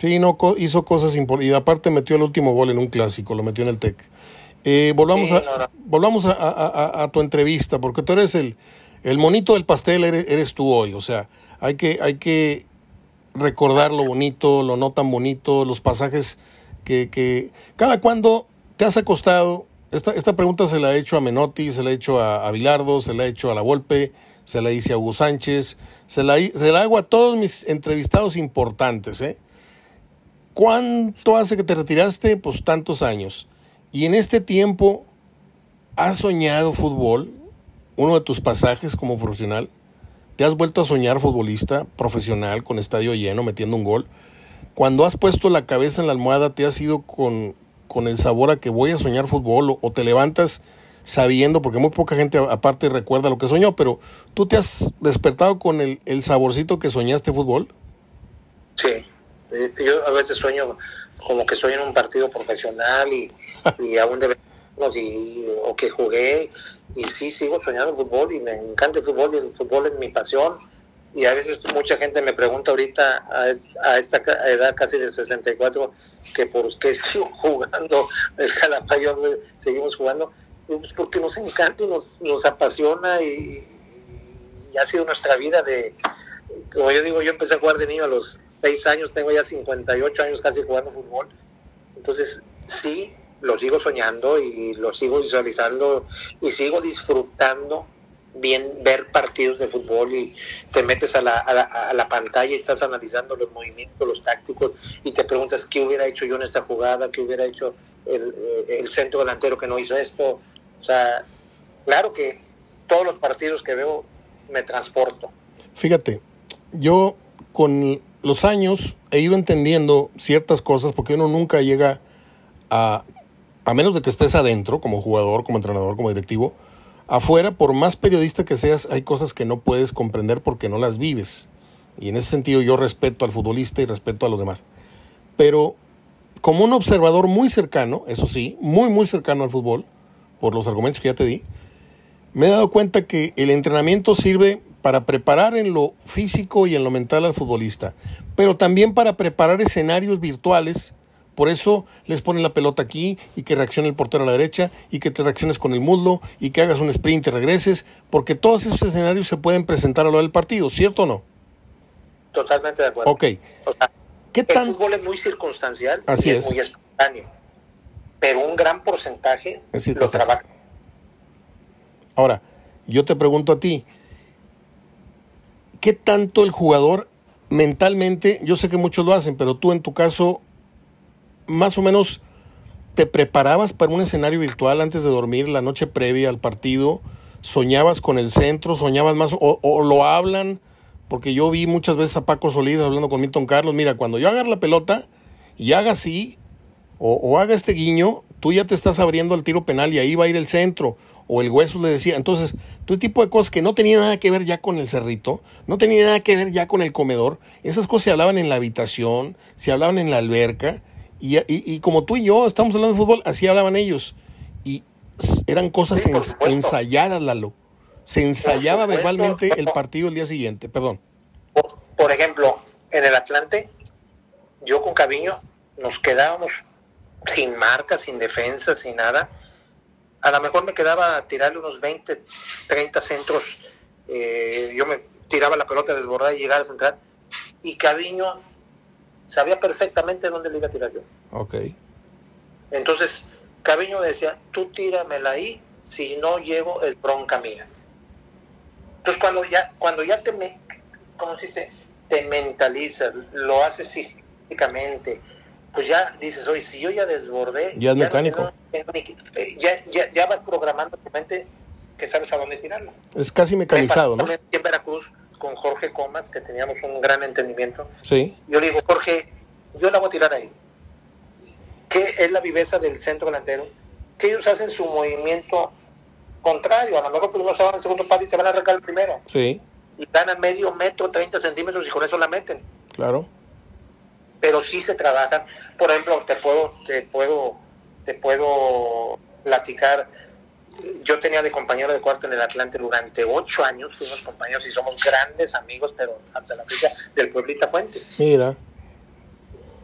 Sí, no, hizo cosas importantes. Y aparte metió el último gol en un clásico, lo metió en el TEC. Eh, volvamos sí, a, no, no. volvamos a, a, a, a, tu entrevista, porque tú eres el, el monito del pastel, eres, eres tú hoy. O sea, hay que, hay que recordar lo bonito, lo no tan bonito, los pasajes que, cada cuando te has acostado. Esta, esta pregunta se la he hecho a Menotti, se la he hecho a, a Bilardo, se la he hecho a La Volpe, se la hice a Hugo Sánchez, se la, se la hago a todos mis entrevistados importantes. ¿eh? ¿Cuánto hace que te retiraste? Pues tantos años. Y en este tiempo, ¿has soñado fútbol? ¿Uno de tus pasajes como profesional? ¿Te has vuelto a soñar futbolista profesional con estadio lleno metiendo un gol? Cuando has puesto la cabeza en la almohada, ¿te has ido con, con el sabor a que voy a soñar fútbol o, te levantas sabiendo, porque muy poca gente aparte recuerda lo que soñó, pero ¿tú te has despertado con el, el saborcito que soñaste fútbol? Sí, yo a veces sueño como que soy en un partido profesional y, y aún de y, o que jugué y sí sigo soñando fútbol y me encanta el fútbol y el fútbol es mi pasión. Y a veces mucha gente me pregunta ahorita a, esta edad casi de 64 que por qué sigo jugando el Jalapayón seguimos jugando. Pues porque nos encanta y nos, nos apasiona y, y, ha sido nuestra vida de como yo digo yo empecé a jugar de niño a los 6 años tengo ya 58 años casi jugando fútbol. Entonces sí lo sigo soñando y lo sigo visualizando y sigo disfrutando bien ver partidos de fútbol y te metes a la, a la, a la pantalla y estás analizando los movimientos, los tácticos y te preguntas qué hubiera hecho yo en esta jugada, qué hubiera hecho el, el centro delantero que no hizo esto. O sea, claro que todos los partidos que veo me transporto. Fíjate, yo con los años he ido entendiendo ciertas cosas porque uno nunca llega a, a menos de que estés adentro como jugador, como entrenador, como directivo, afuera, por más periodista que seas, hay cosas que no puedes comprender porque no las vives. Y en ese sentido yo respeto al futbolista y respeto a los demás. Pero como un observador muy cercano, eso sí, muy, muy cercano al fútbol, por los argumentos que ya te di, me he dado cuenta que el entrenamiento sirve para preparar en lo físico y en lo mental al futbolista, pero también para preparar escenarios virtuales. Por eso les ponen la pelota aquí y que reaccione el portero a la derecha y que te reacciones con el muslo y que hagas un sprint y regreses, porque todos esos escenarios se pueden presentar a lo del partido, ¿cierto o no? Totalmente de acuerdo. Ok. ¿Qué el fútbol es muy circunstancial Así y es. es muy espontáneo, pero un gran porcentaje lo trabaja. Ahora, yo te pregunto a ti, ¿qué tanto el jugador mentalmente, yo sé que muchos lo hacen, pero tú en tu caso, más o menos, te preparabas para un escenario virtual antes de dormir la noche previa al partido? ¿Soñabas con el centro? ¿Soñabas más? ¿O, o lo hablan? Porque yo vi muchas veces a Paco Solís hablando con Milton Carlos, mira, cuando yo agarre la pelota y haga así, o, o haga este guiño, tú ya te estás abriendo al tiro penal y ahí va a ir el centro o el hueso le decía. Entonces, todo tipo de cosas que no tenían nada que ver ya con el cerrito, no tenían nada que ver ya con el comedor, esas cosas se hablaban en la habitación, se hablaban en la alberca, y, y, y como tú y yo estamos hablando de fútbol, así hablaban ellos. Y eran cosas Sí, ens- ensayadas, Lalo. Se ensayaba verbalmente el partido el día siguiente, perdón. Por, por ejemplo, en el Atlante, yo con Caviño nos quedábamos sin marca, sin defensa, sin nada. A lo mejor me quedaba a tirarle unos 20, 30 centros. eh, yo me tiraba la pelota desbordada y llegaba a central. Y Caviño sabía perfectamente dónde le iba a tirar yo. Ok. Entonces, Caviño me decía, tú tíramela ahí, si no llego es bronca mía. Entonces, cuando ya, cuando ya te, me, como si te, te mentalizas, lo haces sistémicamente, pues ya dices, oye, si yo ya desbordé, Ya es no mecánico. eh, ya, ya, ya vas programando tu mente que sabes a dónde tirarla. Es casi Me pasó mecanizado, ¿no? en Veracruz con Jorge Comas, que teníamos un gran entendimiento. Sí. Yo le digo, Jorge, yo la voy a tirar ahí. ¿Qué es la viveza del centro delantero? Que ellos hacen su movimiento contrario. A lo mejor primero se van al segundo palo y te van a arrancar el primero. Sí, Y ganan medio metro, 30 centímetros y con eso la meten. claro. Pero sí se trabajan. Por ejemplo, te puedo, te puedo, te puedo platicar. Yo tenía de compañero de cuarto en el Atlante durante ocho años, fuimos compañeros y somos grandes amigos, pero hasta la fecha del Pueblita Fuentes. Mira.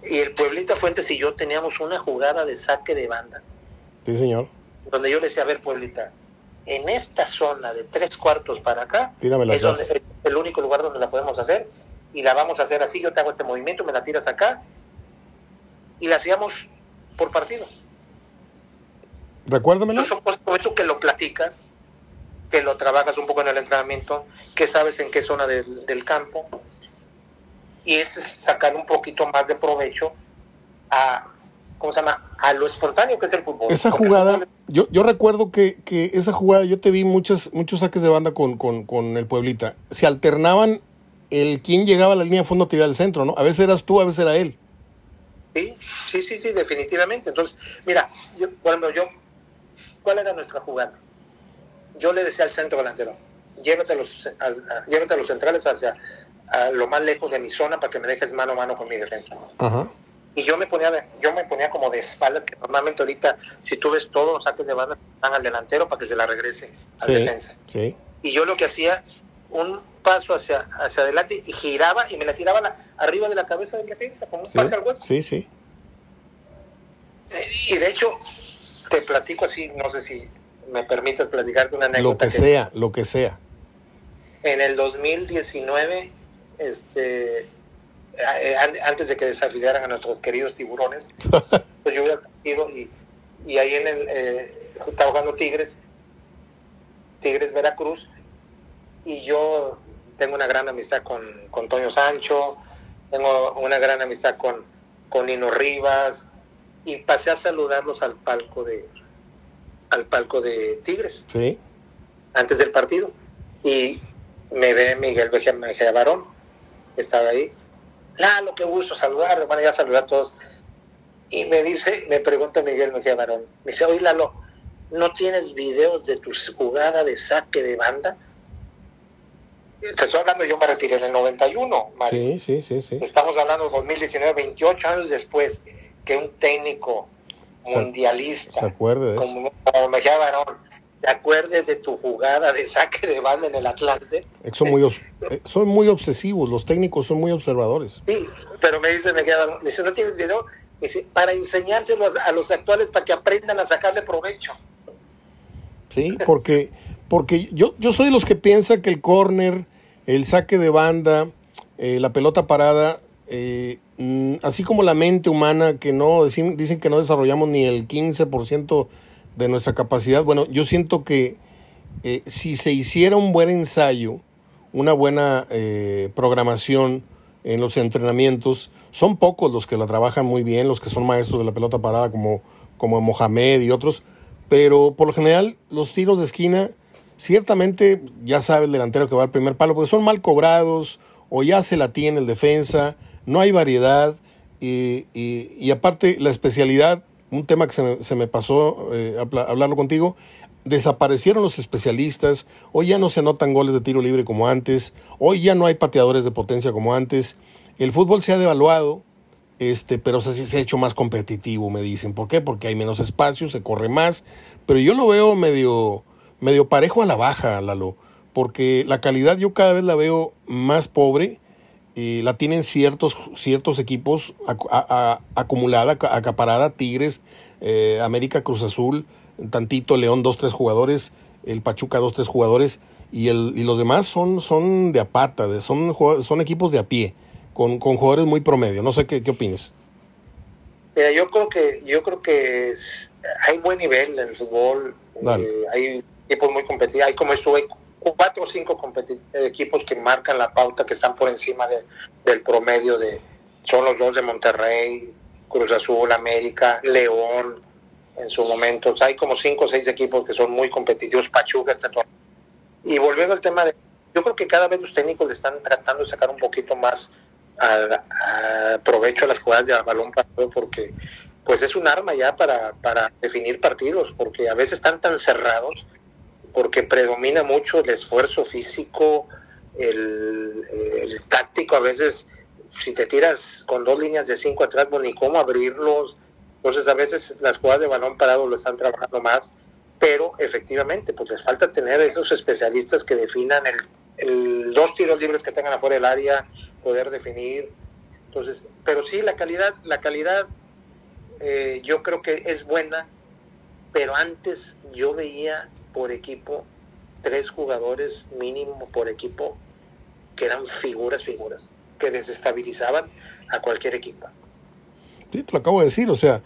Y el Pueblita Fuentes y yo teníamos una jugada de saque de banda, Sí, señor. donde yo le decía, a ver, Pueblita, en esta zona de tres cuartos para acá, es, donde- es el único lugar donde la podemos hacer, y la vamos a hacer así, yo te hago este movimiento, me la tiras acá, y la hacíamos por partido. Son cosas como eso que lo platicas, que lo trabajas un poco en el entrenamiento, que sabes en qué zona del, del campo, y es sacar un poquito más de provecho a, ¿cómo se llama? A lo espontáneo que es el fútbol. Esa Porque jugada, fútbol- yo, yo recuerdo que, que esa jugada, yo te vi muchas, muchos saques de banda con, con, con el Pueblita. Se alternaban el quien llegaba a la línea de fondo a tirar al centro, ¿no? A veces eras tú, a veces era él. Sí, sí, sí, sí, definitivamente. Entonces, mira, yo, ejemplo, yo, ¿cuál era nuestra jugada? Yo le decía al centro delantero, llévate a los, a- a- llévate a los centrales hacia a lo más lejos de mi zona para que me dejes mano a mano con mi defensa. Ajá. Y yo me ponía de- yo me ponía como de espaldas, que normalmente ahorita, si tú ves todos los saques de banda, van al delantero para que se la regrese al Sí, defensa. sí. Y yo lo que hacía, un paso hacia, hacia adelante y giraba y me la tiraba la- arriba de la cabeza del defensa, como un Sí, pase al hueco. sí, sí. Y de hecho, te platico así, no sé si me permites platicarte una Lo anécdota. que sea, lo que sea. En el 2019, este, eh, an- antes de que desafiliaran a nuestros queridos tiburones, pues yo hubiera ido y, y ahí en el, eh, estaba jugando Tigres, Tigres Veracruz, y yo tengo una gran amistad con, con Toño Sancho, tengo una gran amistad con, con Nino Rivas, y pasé a saludarlos al palco de al palco de Tigres Sí. antes del partido y me ve Miguel Mejía Barón estaba ahí Lalo, qué gusto saludar, bueno, ya saludé a todos. Y me dice, me pregunta Miguel Mejía Barón, me dice, oye Lalo, ¿no tienes videos de tu jugada de saque de banda? Te estoy hablando, yo me retiré en el 91, Mario. Sí, sí, sí, Estamos hablando de 2019, 28 años después que un técnico mundialista, se acuerde de como, como Mejía Barón, te acuerdes de tu jugada de saque de banda en el Atlante. Son muy, eh, son muy obsesivos, los técnicos son muy observadores. Sí, pero me dice, me dice, ¿no tienes video? dice, para enseñárselo a los actuales para que aprendan a sacarle provecho. Sí, porque, porque yo, yo soy de los que piensa que el córner, el saque de banda, eh, la pelota parada, eh, mm, así como la mente humana, que no dicen que no desarrollamos ni el 15% de nuestra capacidad. Bueno, yo siento que eh, si se hiciera un buen ensayo, una buena eh, programación en los entrenamientos, son pocos los que la trabajan muy bien, los que son maestros de la pelota parada como, como Mohamed y otros, pero por lo general los tiros de esquina, ciertamente ya sabe el delantero que va al primer palo, porque son mal cobrados o ya se la tiene el defensa, no hay variedad y, y aparte la especialidad un tema que se me, se me pasó eh, hablarlo contigo, desaparecieron los especialistas, hoy ya no se anotan goles de tiro libre como antes, hoy ya no hay pateadores de potencia como antes, el fútbol se ha devaluado, este, pero se, se ha hecho más competitivo, me dicen. ¿Por qué? Porque hay menos espacio, se corre más, pero yo lo veo medio, medio parejo a la baja, Lalo, porque la calidad yo cada vez la veo más pobre la tienen ciertos, ciertos equipos acumulada, acaparada, Tigres, eh, América Cruz Azul, tantito León, dos, tres jugadores, el Pachuca, dos, tres jugadores, y, el, y los demás son, son de apata, de, son, son equipos de a pie, con, con jugadores muy promedio. No sé qué, qué opinas. Mira, yo creo que, yo creo que hay buen nivel en el fútbol, eh, hay equipos muy competitivos, hay como estuve cuatro o cinco equipos que marcan la pauta, que están por encima de, del promedio de, son los dos de Monterrey, Cruz Azul, América, León, en su momento. hay como cinco o seis equipos que son muy competitivos, Pachuca, Y volviendo al tema de, yo creo que cada vez los técnicos le están tratando de sacar un poquito más provecho a las jugadas de balón parado porque pues es un arma ya para, para definir partidos, porque a veces están tan cerrados porque predomina mucho el esfuerzo físico, el, táctico, a veces si te tiras con dos líneas de cinco atrás, pues ni cómo abrirlos, entonces a veces las jugadas de balón parado lo están trabajando más, pero efectivamente, pues les falta tener esos especialistas que definan el, dos tiros libres que tengan afuera del área, poder definir, entonces, pero sí la calidad, la calidad eh, yo creo que es buena, pero antes yo veía por equipo, tres jugadores mínimo por equipo, que eran figuras, figuras, que desestabilizaban a cualquier equipo. Sí, te lo acabo de decir, o sea,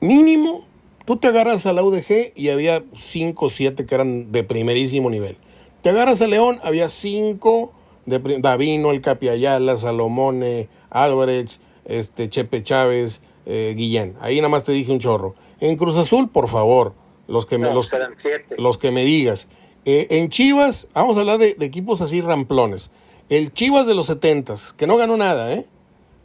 mínimo, tú te agarras a la UDG y había cinco o siete que eran de primerísimo nivel. Te agarras a León, había cinco de Davino, el Capi Ayala, Salomone, Álvarez, este, Chepe Chávez, eh, Guillén. Ahí nada más te dije un chorro. En Cruz Azul, por favor, los que, me, los, los que me digas. Eh, en Chivas, vamos a hablar de, equipos así ramplones. El Chivas de los setentas, que no ganó nada, ¿eh?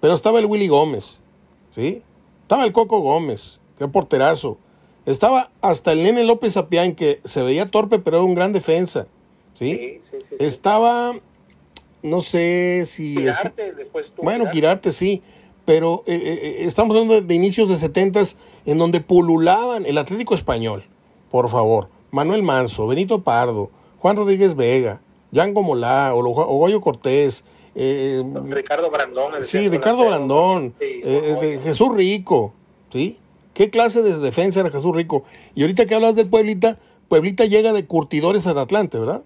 Pero estaba el Willy Gómez, ¿sí? Estaba el Coco Gómez, qué porterazo. Estaba hasta el Nene López Apián, que se veía torpe, pero era un gran defensa, ¿sí? sí, sí, sí estaba, no sé si... bueno, Quirarte sí, pero eh, eh, estamos hablando de, inicios de setentas en donde pululaban el Atlético Español, por favor. Manuel Manso, Benito Pardo, Juan Rodríguez Vega, Yango Molá, Ogoyo Cortés. Eh, Ricardo Brandón. Sí, Ricardo Brandón. Eh, Jesús Rico. ¿Sí? ¿Qué clase de defensa era Jesús Rico? Y ahorita que hablas del Pueblita, Pueblita llega de curtidores al Atlante, ¿verdad?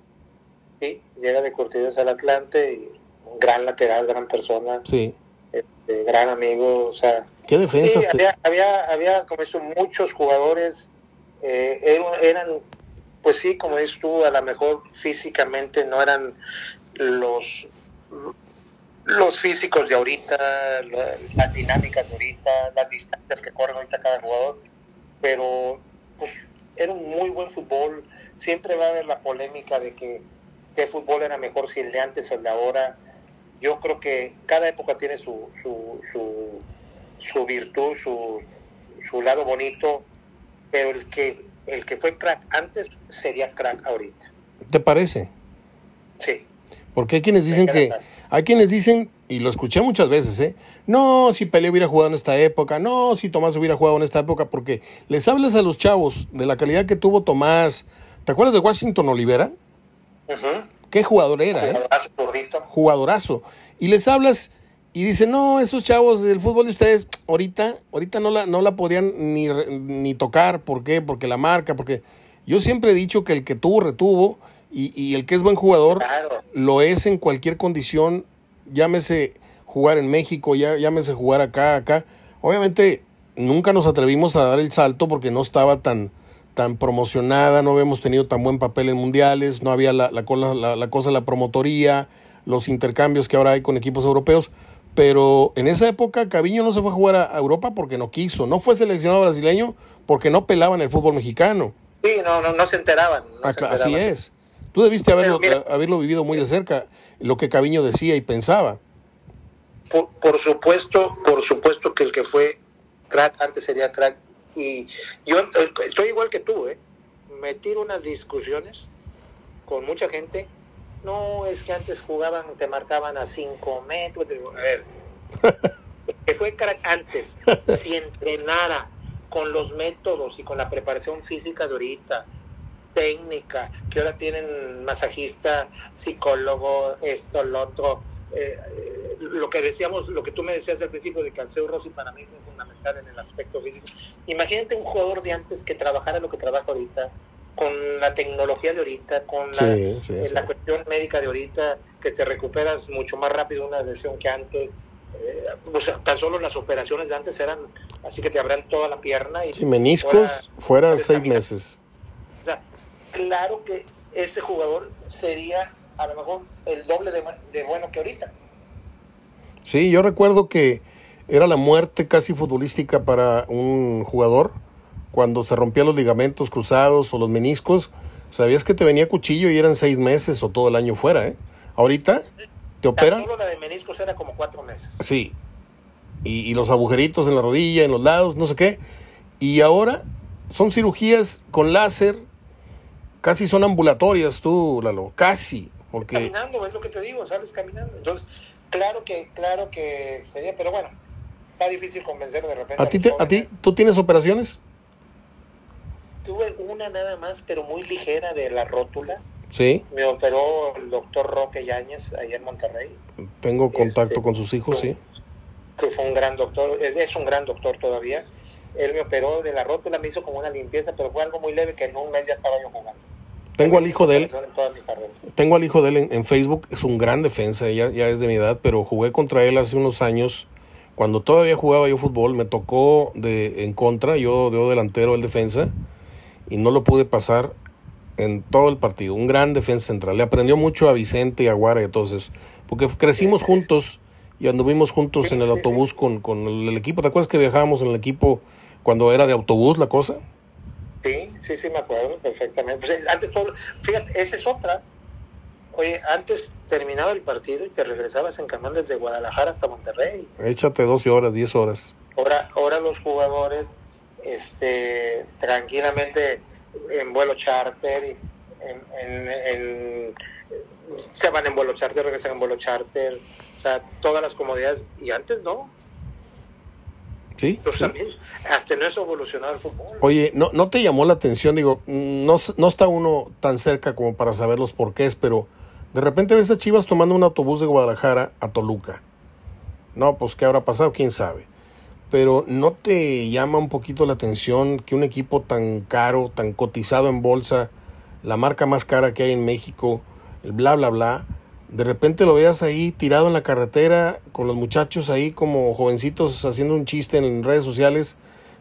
Sí, llega de curtidores al Atlante. Y un gran lateral, gran persona. Sí. Este, gran amigo. O sea. ¿Qué defensa? había, había, había, como eso, muchos jugadores eh, eran, pues sí, como dices tú, a lo mejor físicamente no eran los los físicos de ahorita, las dinámicas de ahorita, las distancias que corren ahorita cada jugador, pero pues era un muy buen fútbol. Siempre va a haber la polémica de que qué fútbol era mejor si el de antes o el de ahora, yo creo que cada época tiene su, su, su, su virtud, su, su lado bonito, pero el que, el que fue crack antes sería crack ahorita. ¿Te parece? Sí. Porque hay quienes dicen que, hay quienes dicen, y lo escuché muchas veces, ¿eh? No, si Pelé hubiera jugado en esta época, no, si Tomás hubiera jugado en esta época, porque les hablas a los chavos de la calidad que tuvo Tomás. ¿Te acuerdas de Washington Olivera? Qué jugador era, ¿eh? Jugadorazo, Jugadorazo. Y les hablas y dicen, no, esos chavos del fútbol de ustedes, ahorita, ahorita no la, no la podrían ni, ni tocar. ¿Por qué? Porque la marca, porque yo siempre he dicho que el que tuvo, retuvo. Y, y el que es buen jugador Claro. lo es en cualquier condición, llámese jugar en México, ya, llámese jugar acá, acá. Obviamente nunca nos atrevimos a dar el salto porque no estaba tan, tan promocionada, no habíamos tenido tan buen papel en mundiales, no había la, la, la, la cosa, la promotoría, los intercambios que ahora hay con equipos europeos. Pero en esa época Caviño no se fue a jugar a Europa porque no quiso, no fue seleccionado brasileño porque no pelaban el fútbol mexicano. Sí, no, no, no se enteraban. no Ah, se así es. Tú debiste haberlo, mira- haberlo vivido muy de cerca, lo que Caviño decía y pensaba. Por, por supuesto, por supuesto que el que fue crack antes sería crack. Y yo eh, estoy igual que tú, ¿eh? Me tiro unas discusiones con mucha gente. No, es que antes jugaban, te marcaban a 5 metros. A ver, que fue crack antes, si entrenara con los métodos y con la preparación física de ahorita, técnica, que ahora tienen masajista, psicólogo, esto, lo otro. eh, eh, lo que decíamos, lo que tú me decías al principio de que Alceo Rossi para mí fue fundamental en el aspecto físico. Imagínate un jugador de antes que trabajara lo que trabaja ahorita, con la tecnología de ahorita, con la, Sí, sí, eh, sí. la cuestión médica de ahorita, que te recuperas mucho más rápido una lesión que antes. Eh, o sea, tan solo las operaciones de antes eran así que te abrían toda la pierna y Sí, meniscos fuera seis meses. o sea, claro que ese jugador sería a lo mejor el doble de, de bueno que ahorita. Sí, yo recuerdo que era la muerte casi futbolística para un jugador cuando se rompían los ligamentos cruzados o los meniscos. Sabías que te venía cuchillo y eran seis meses o todo el año fuera, ¿eh? Ahorita te operan, solo la de meniscos era como cuatro meses. sí. Y, y los agujeritos en la rodilla, en los lados, no sé qué. Y ahora son cirugías con láser, casi son ambulatorias tú, Lalo, casi. Porque Caminando, es lo que te digo, sales caminando. Entonces, claro que, claro que sería, pero bueno, está difícil convencer de repente. a ti, te- a ti. ¿tú tienes operaciones? Tuve una nada más, pero muy ligera de la rótula. Sí, Me operó el doctor Roque Yáñez allá en Monterrey, tengo contacto Este, con sus hijos, sí. que fue un gran doctor, es, es un gran doctor todavía. Él me operó de la rótula, me hizo como una limpieza, pero fue algo muy leve que en un mes ya estaba yo jugando. Tengo al hijo de él, tengo al hijo de él en, en Facebook, es un gran defensa, ya, ya es de mi edad, pero jugué contra él hace unos años, cuando todavía jugaba yo fútbol, me tocó de en contra, yo, yo delantero, el defensa, y no lo pude pasar en todo el partido. Un gran defensa central. Le aprendió mucho a Vicente y a Guara y a todos esos. Porque crecimos Sí, sí, juntos y anduvimos juntos Sí, en el autobús con, con el, el equipo. ¿Te acuerdas que viajábamos en el equipo cuando era de autobús la cosa? Sí, sí, sí, me acuerdo perfectamente. Pues, antes todo, fíjate, esa es otra. Oye, antes terminaba el partido y te regresabas en camión desde Guadalajara hasta Monterrey. Échate 12 horas, 10 horas. Ahora, ahora los jugadores, este, tranquilamente en vuelo charter, y en, en- en- se van en vuelo charter, regresan en vuelo charter, o sea, todas las comodidades. Y antes no. ¿Sí? Pues sí. también, hasta en eso evolucionado el fútbol. Oye, ¿no, ¿no te llamó la atención? Digo, no, no está uno tan cerca como para saber los porqués, pero de repente ves a Chivas tomando un autobús de Guadalajara a Toluca. No, pues ¿qué habrá pasado? ¿Quién sabe? Pero ¿no te llama un poquito la atención que un equipo tan caro, tan cotizado en bolsa, la marca más cara que hay en México, el bla, bla, bla, de repente lo veas ahí tirado en la carretera con los muchachos ahí como jovencitos haciendo un chiste en redes sociales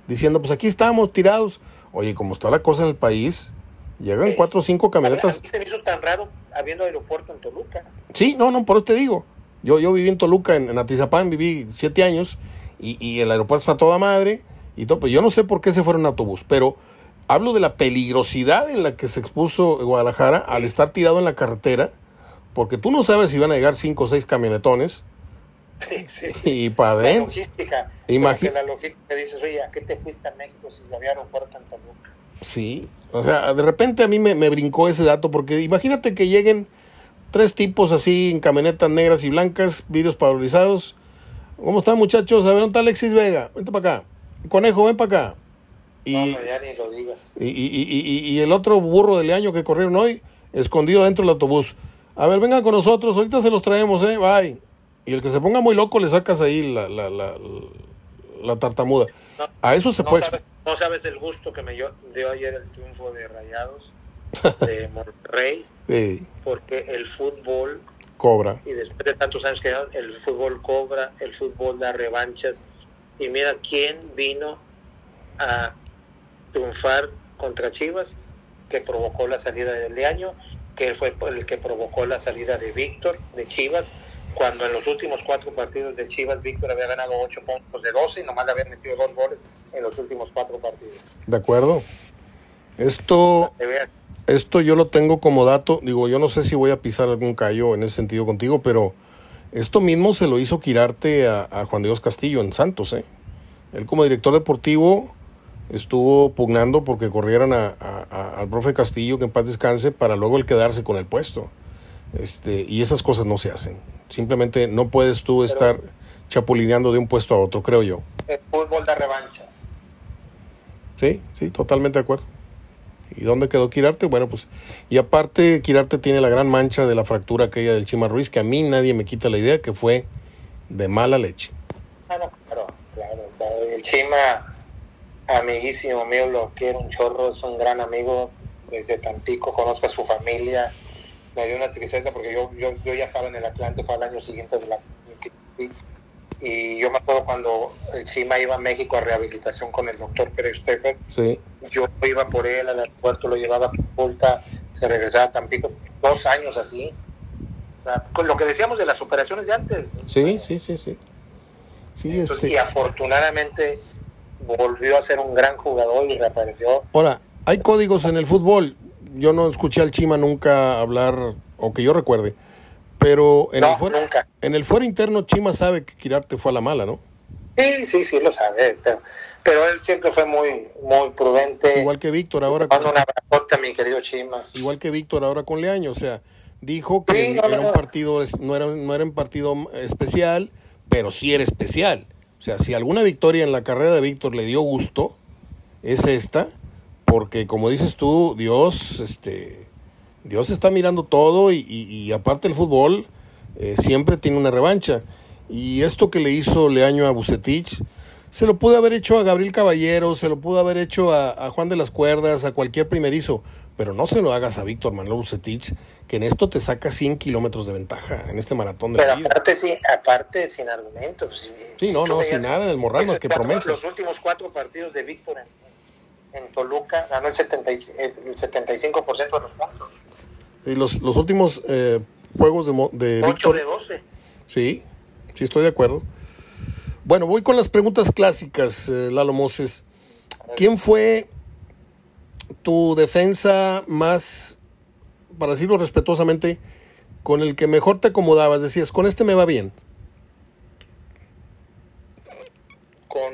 diciendo, pues aquí estamos tirados. Oye, como está la cosa en el país, llegan Sí. cuatro o cinco A camionetas. mí se me hizo tan raro habiendo aeropuerto en Toluca. Sí, no, no, por eso te digo. Yo, yo viví en Toluca, en, en Atizapán, viví siete años y, y el aeropuerto está toda madre y todo. Pues yo no sé por qué se fueron en autobús, pero hablo de la peligrosidad en la que se expuso Guadalajara al estar tirado en la carretera, Porque tú no sabes si van a llegar cinco o seis camionetones. Sí, sí. Y para La logística. Porque la logística dices, oye, ¿a qué te fuiste a México si había aeropuerto en Toluca? Sí. O sea, de repente a mí me, me brincó ese dato. Porque imagínate que lleguen tres tipos así en camionetas negras y blancas, vidrios valorizados. ¿Cómo están muchachos? A ver, ¿dónde está Alexis Vega? Vente para acá. Conejo, ven para acá. Y, No, no, ya ni lo digas. y, y- y- el otro burro del año que corrieron hoy, escondido dentro del autobús. A ver, vengan con nosotros, ahorita se los traemos, ¿eh? Bye. Y el que se ponga muy loco le sacas ahí la, la, la, la tartamuda. No, A eso se puede... sabes, no sabes el gusto que me dio, dio ayer el triunfo de Rayados de Monterrey, Sí, porque el fútbol, cobra. y después de tantos años que el fútbol cobra, el fútbol da revanchas. Y mira quién vino a triunfar contra Chivas, que provocó la salida de Leaño, que fue el que provocó la salida de Víctor, de Chivas, cuando en los últimos cuatro partidos de Chivas, Víctor había ganado ocho puntos de 12 y nomás le habían metido dos goles en los últimos cuatro partidos. ¿De acuerdo? Esto, esto yo lo tengo como dato. Digo, yo no sé si voy a pisar algún callo en ese sentido contigo, pero esto mismo se lo hizo Quirarte a, a Juan Dios Castillo en Santos, ¿eh? Él como director deportivo estuvo pugnando porque corrieran a, al profe Castillo, que en paz descanse, para luego él quedarse con el puesto. Este, y esas cosas no se hacen. Simplemente no puedes tú estar chapulineando de un puesto a otro, creo yo. el fútbol da revanchas. Sí, sí, totalmente de acuerdo. ¿Y dónde quedó Quirarte? Bueno, pues, y aparte, Quirarte tiene la gran mancha de la fractura aquella del Chima Ruiz, que a mí nadie me quita la idea que fue de mala leche. Claro, claro, claro. El Chima, amiguísimo mío, lo quiero un chorro, es un gran amigo desde Tampico, conozco a su familia. Me dio una tristeza porque yo, yo, yo ya estaba en el Atlante, fue al año siguiente de la. Y yo me acuerdo cuando el Chima iba a México a rehabilitación con el doctor Pérez Steffer, Sí, yo iba por él al aeropuerto, lo llevaba a Pulta, se regresaba a Tampico, dos años así. Con lo que decíamos de las operaciones de antes. sí, sí, sí, sí. Sí, Entonces, este. Y afortunadamente volvió a ser un gran jugador y reapareció. Ahora, hay códigos en el fútbol. Yo no escuché al Chima nunca hablar, o que yo recuerde. Pero en, No, el, fuero, nunca. en el fuero interno, Chima sabe que Quirarte fue a la mala, ¿no? Sí, sí, sí, lo sabe, pero, pero él siempre fue muy, muy prudente. Igual que Víctor ahora. con- Mando un abrazote a mi querido Chima. igual que Víctor ahora con Leaño, o sea, dijo que Sí, no, no, era un partido, no era, no era un partido especial, pero sí era especial. O sea, si alguna victoria en la carrera de Víctor le dio gusto, es esta, porque como dices tú, Dios, este, Dios está mirando todo y, y- y aparte el fútbol eh, siempre tiene una revancha. Y esto que le hizo Leaño a Bucetich, se lo pudo haber hecho a Gabriel Caballero, se lo pudo haber hecho a, a Juan de las Cuerdas, a cualquier primerizo, pero no se lo hagas a Víctor Manuel Bucetich, que en esto te saca 100 kilómetros de ventaja en este maratón de Pero la vida. aparte, sí, aparte sin argumentos. pues, Si, Sí, no, no, sin nada en el morral más que cuatro- promesas. Los últimos cuatro partidos de Víctor en, en Toluca ganó el, 70 y- el 75% de los puntos. Y los, los últimos eh, juegos de, de 8 Víctor, de 12. sí, sí estoy de acuerdo. Bueno, voy con las preguntas clásicas, eh, Lalo Moses. ¿Quién fue tu defensa más, para decirlo respetuosamente, con el que mejor te acomodabas? Decías, con este me va bien. Con.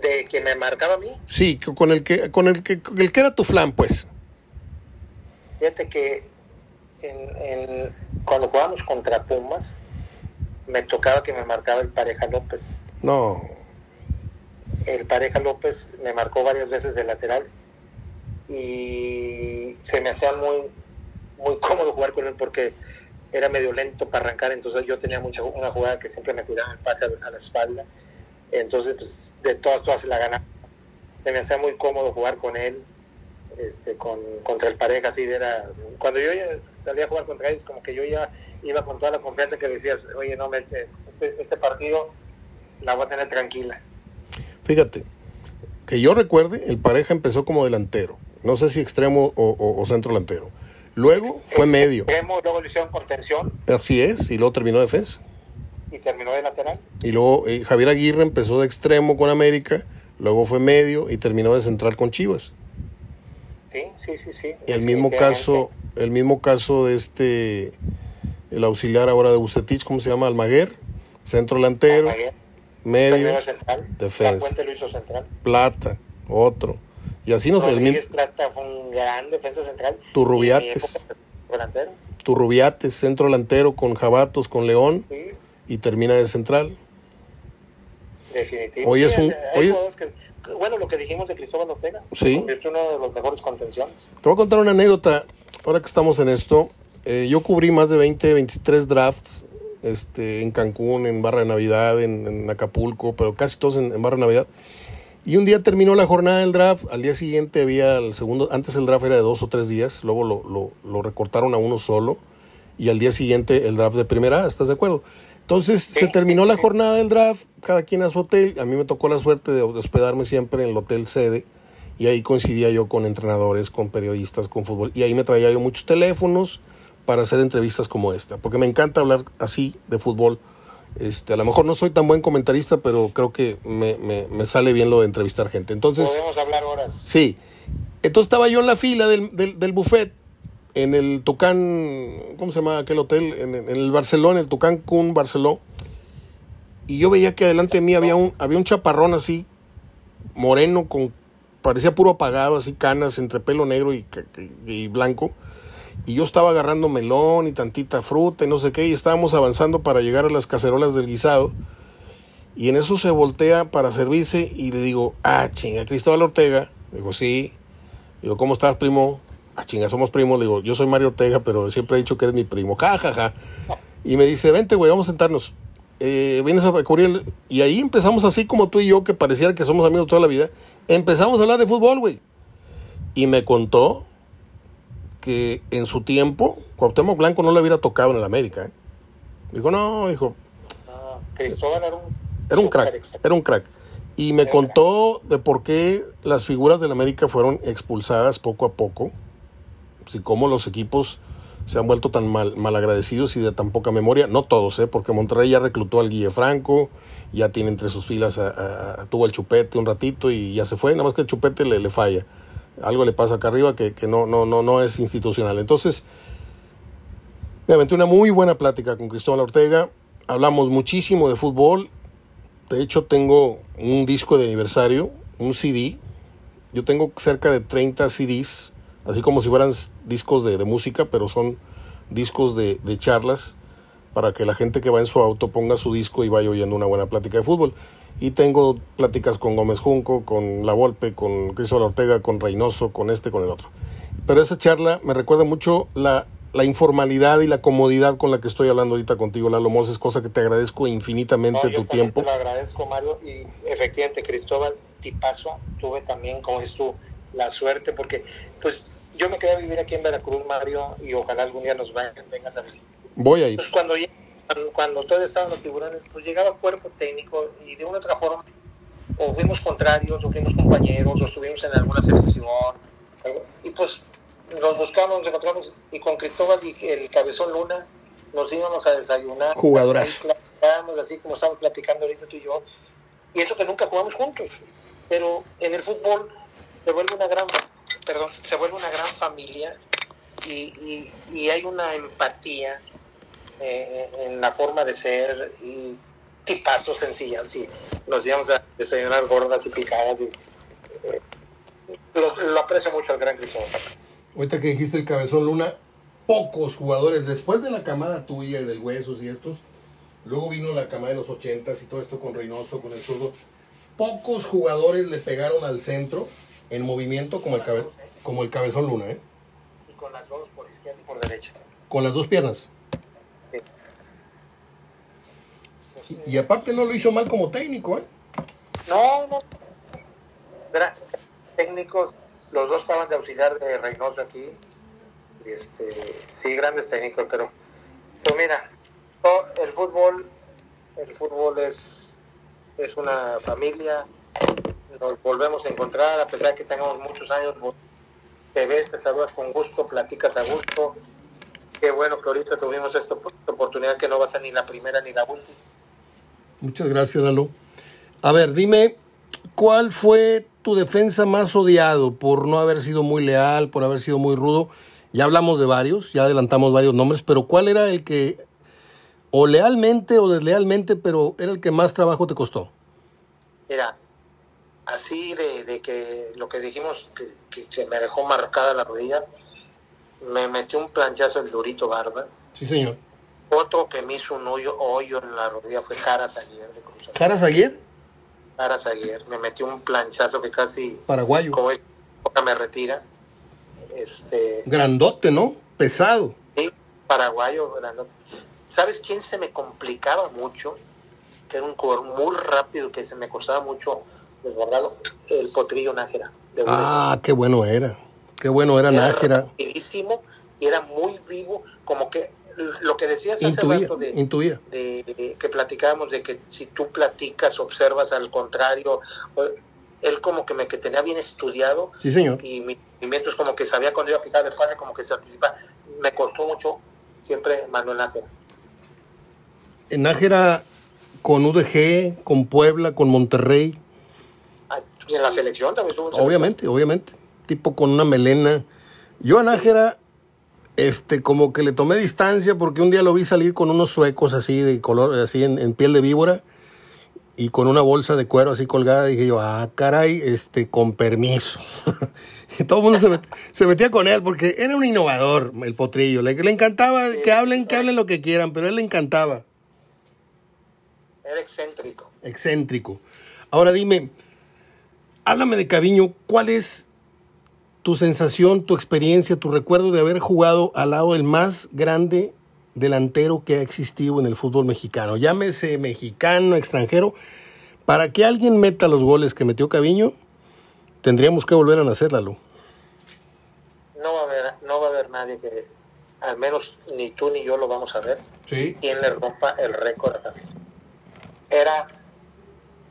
de que me marcaba a mí. Sí, co- con el que, con el que, con el que era tu flan, pues. Fíjate que en, en- cuando jugábamos contra Pumas, me tocaba que me marcaba el Pareja López. No, El Pareja López me marcó varias veces de lateral y se me hacía muy, muy cómodo jugar con él porque era medio lento para arrancar, entonces yo tenía mucha una jugada que siempre me tiraba el pase a, a la espalda, entonces pues, de todas todas se la ganaba. Se me hacía muy cómodo jugar con él, este, con, contra el pareja, así era, cuando yo ya salía a jugar contra ellos, como que yo ya iba con toda la confianza que decías, oye, no, este, este, este partido la voy a tener tranquila. fíjate, que yo recuerde, el pareja empezó como delantero. No sé si extremo o, o- o centro delantero. Luego fue medio. Extremo, luego lo hicieron contención Así es, y luego terminó defensa. y terminó de lateral. Y luego eh, Javier Aguirre empezó de extremo con América, luego fue medio y terminó de central con Chivas. Sí, sí, sí, sí. Y el mismo definitivamente. caso el mismo caso de este, el auxiliar ahora de Bucetich, ¿cómo se llama? Almaguer, centro delantero, Almaguer, medio, central. defensa. La Puente lo hizo central. Plata, otro. Y así nos el Rodríguez Plata fue un gran defensa central. Turrubiates. Delantero. Turrubiates, centro delantero con Jabatos, con León Sí, y termina de central. definitivo. Hoy es un- hoy- bueno, lo que dijimos de Cristóbal Ortega. Sí. Convirtió uno de los mejores contenciones. Te voy a contar una anécdota. Ahora que estamos en esto, eh, yo cubrí más de 20, 23 drafts este, en Cancún, en Barra de Navidad, en, en Acapulco, pero casi todos en, en Barra de Navidad. Y un día terminó la jornada del draft, al día siguiente había el segundo, antes el draft era de dos o tres días, luego lo, lo- lo recortaron a uno solo, y al día siguiente el draft de primera, ¿estás de acuerdo? Entonces se terminó la jornada del draft, cada quien a su hotel, a mí me tocó la suerte de hospedarme siempre en el hotel sede, y ahí coincidía yo con entrenadores, con periodistas, con fútbol, y ahí me traía yo muchos teléfonos para hacer entrevistas como esta, porque me encanta hablar así de fútbol. Este, a lo mejor no soy tan buen comentarista, pero creo que me, me- me sale bien lo de entrevistar gente. Entonces, Podemos hablar horas. sí. Entonces estaba yo en la fila del, del, del buffet, en el Tucán, ¿cómo se llama aquel hotel? En, el Barcelona, el Tucán Kun Barceló. Y yo veía que adelante de mí había un, había un chaparrón así, moreno, con parecía puro apagado, así canas entre pelo negro y, y blanco. Y yo estaba agarrando melón y tantita fruta y no sé qué, y estábamos avanzando para llegar a las cacerolas del guisado. Y en eso se voltea para servirse y le digo, ah, chinga, Cristóbal Ortega. Digo, sí. Digo, ¿cómo estás, primo? Ah, chinga, somos primos. Le digo, yo soy Mario Ortega, pero siempre he dicho que eres mi primo. Ja, ja, ja. Y me dice, vente, güey, vamos a sentarnos. Eh, vienes a cubrir. el-". Y ahí empezamos así como tú y yo, que pareciera que somos amigos toda la vida. Empezamos a hablar de fútbol, güey. Y me contó que en su tiempo, Cuauhtémoc Blanco no le hubiera tocado en el América. ¿eh? Dijo, no, dijo, Ah, Cristóbal era un, era un crack, extra- era un crack. Y me Era contó de por qué las figuras del América fueron expulsadas poco a poco. Si cómo los equipos se han vuelto tan mal, malagradecidos y de tan poca memoria. No todos, ¿eh? porque Monterrey ya reclutó al Guille Franco, ya tiene entre sus filas, a, tuvo el chupete un ratito y ya se fue. Nada más que el chupete le, le falla. Algo le pasa acá arriba que, que no, no, no, no es institucional. Entonces, me una muy buena plática con Cristóbal Ortega. Hablamos muchísimo de fútbol. De hecho, tengo un disco de aniversario, un CD. Yo tengo cerca de 30 CDs, así como si fueran discos de, de música, pero son discos de, de charlas para que la gente que va en su auto ponga su disco y vaya oyendo una buena plática de fútbol. Y tengo pláticas con Gómez Junco, con La Volpe, con Cristóbal Ortega, con Reynoso, con este, con el otro. Pero esa charla me recuerda mucho la, la informalidad y la comodidad con la que estoy hablando ahorita contigo, Lalo Moses, cosa que te agradezco infinitamente No, yo tu tiempo. Te lo agradezco, Mario. Y efectivamente, Cristóbal Tipazo, tuve también, como dices tú, la suerte, porque pues yo me quedé a vivir aquí en Veracruz, Mario, y ojalá algún día nos vayan, vengas a visitar. Voy a ir. Pues cuando, cuando, todavía estaban los tiburones, pues llegaba cuerpo técnico y de una u otra forma, o fuimos contrarios, o fuimos compañeros, o estuvimos en alguna selección, y pues nos buscamos, nos encontramos, y con Cristóbal y el Cabezón Luna nos íbamos a desayunar. Platicábamos, así como estamos platicando ahorita tú y yo, y eso que nunca jugamos juntos, pero en el fútbol se vuelve una gran, perdón, se vuelve una gran familia y, y, hay una empatía eh, en la forma de ser y tipazos sencillas y nos íbamos a desayunar gordas y picadas y eh, lo, lo aprecio mucho al gran Cristóbal. Ahorita que dijiste el cabezón Luna, pocos jugadores, después de la camada tuya y del Huesos y estos, luego vino la camada de los ochentas y todo esto con Reynoso, con el zurdo, pocos jugadores le pegaron al centro en movimiento como el, cabe- como el cabezón Luna, ¿eh? Y con las dos por izquierda y por derecha. con las dos piernas. Sí. Y, y aparte no lo hizo mal como técnico, ¿eh? No, no. Técnicos, los dos estaban de auxiliar de Reynoso aquí. Este, sí, grandes técnicos, pero, pero mira, el fútbol, el fútbol es, es una familia. Nos volvemos a encontrar, a pesar que tengamos muchos años. Te ves, te saludas con gusto, platicas a gusto. Qué bueno que ahorita tuvimos esta op- oportunidad que no va a ser ni la primera ni la última. Muchas gracias, Lalo. A ver, dime, ¿cuál fue tu defensa más odiado por no haber sido muy leal, por haber sido muy rudo? Ya hablamos de varios, ya adelantamos varios nombres, pero ¿cuál era el que, o lealmente o deslealmente, pero era el que más trabajo te costó? Mira, así de, que lo que dijimos, que, me dejó marcada la rodilla, me metió un planchazo el Durito Barba. Sí, señor. Otro que me hizo un hoyo, hoyo en la rodilla fue Caras Aguirre. ¿Caras Aguirre? Caras Aguirre. Me metió un planchazo que casi... Paraguayo. Como es, me retira. Este... Grandote, ¿no? Pesado. Sí, paraguayo, grandote. ¿Sabes quién se me complicaba mucho? Que era un jugador muy rápido, que se me costaba mucho desbordado. El potrillo Nájera. ah, qué bueno era. Qué bueno era, Nájera. Rapidísimo y era muy vivo, como que lo que decías hace rato de, que platicábamos de que si tú platicas, observas al contrario, él como que me que tenía bien estudiado sí, señor. y mis movimientos como que sabía cuando iba a picar espalda, como que se anticipa. Me costó mucho siempre Manuel Nájera. En Nájera con UDG, con Puebla, con Monterrey. Ah, en la selección también estuvo. Obviamente, obviamente. Tipo con una melena. Yo a Nájera este, como que le tomé distancia porque un día lo vi salir con unos suecos así de color, así en, piel de víbora y con una bolsa de cuero así colgada. Dije yo, ah, caray, este, con permiso. y todo el mundo se, metía con él porque era un innovador, el potrillo. Le, le encantaba que hablen, que hablen lo que quieran, pero él le encantaba. Era excéntrico. Excéntrico. Ahora dime, háblame de Caviño, ¿cuál es tu sensación, tu experiencia, tu recuerdo de haber jugado al lado del más grande delantero que ha existido en el fútbol mexicano. Llámese mexicano, extranjero. Para que alguien meta los goles que metió Caviño, tendríamos que volver a nacerla, No va a haber, no va a haber nadie que, al menos ni tú ni yo lo vamos a ver, sí. quien le rompa el récord a Caviño. Era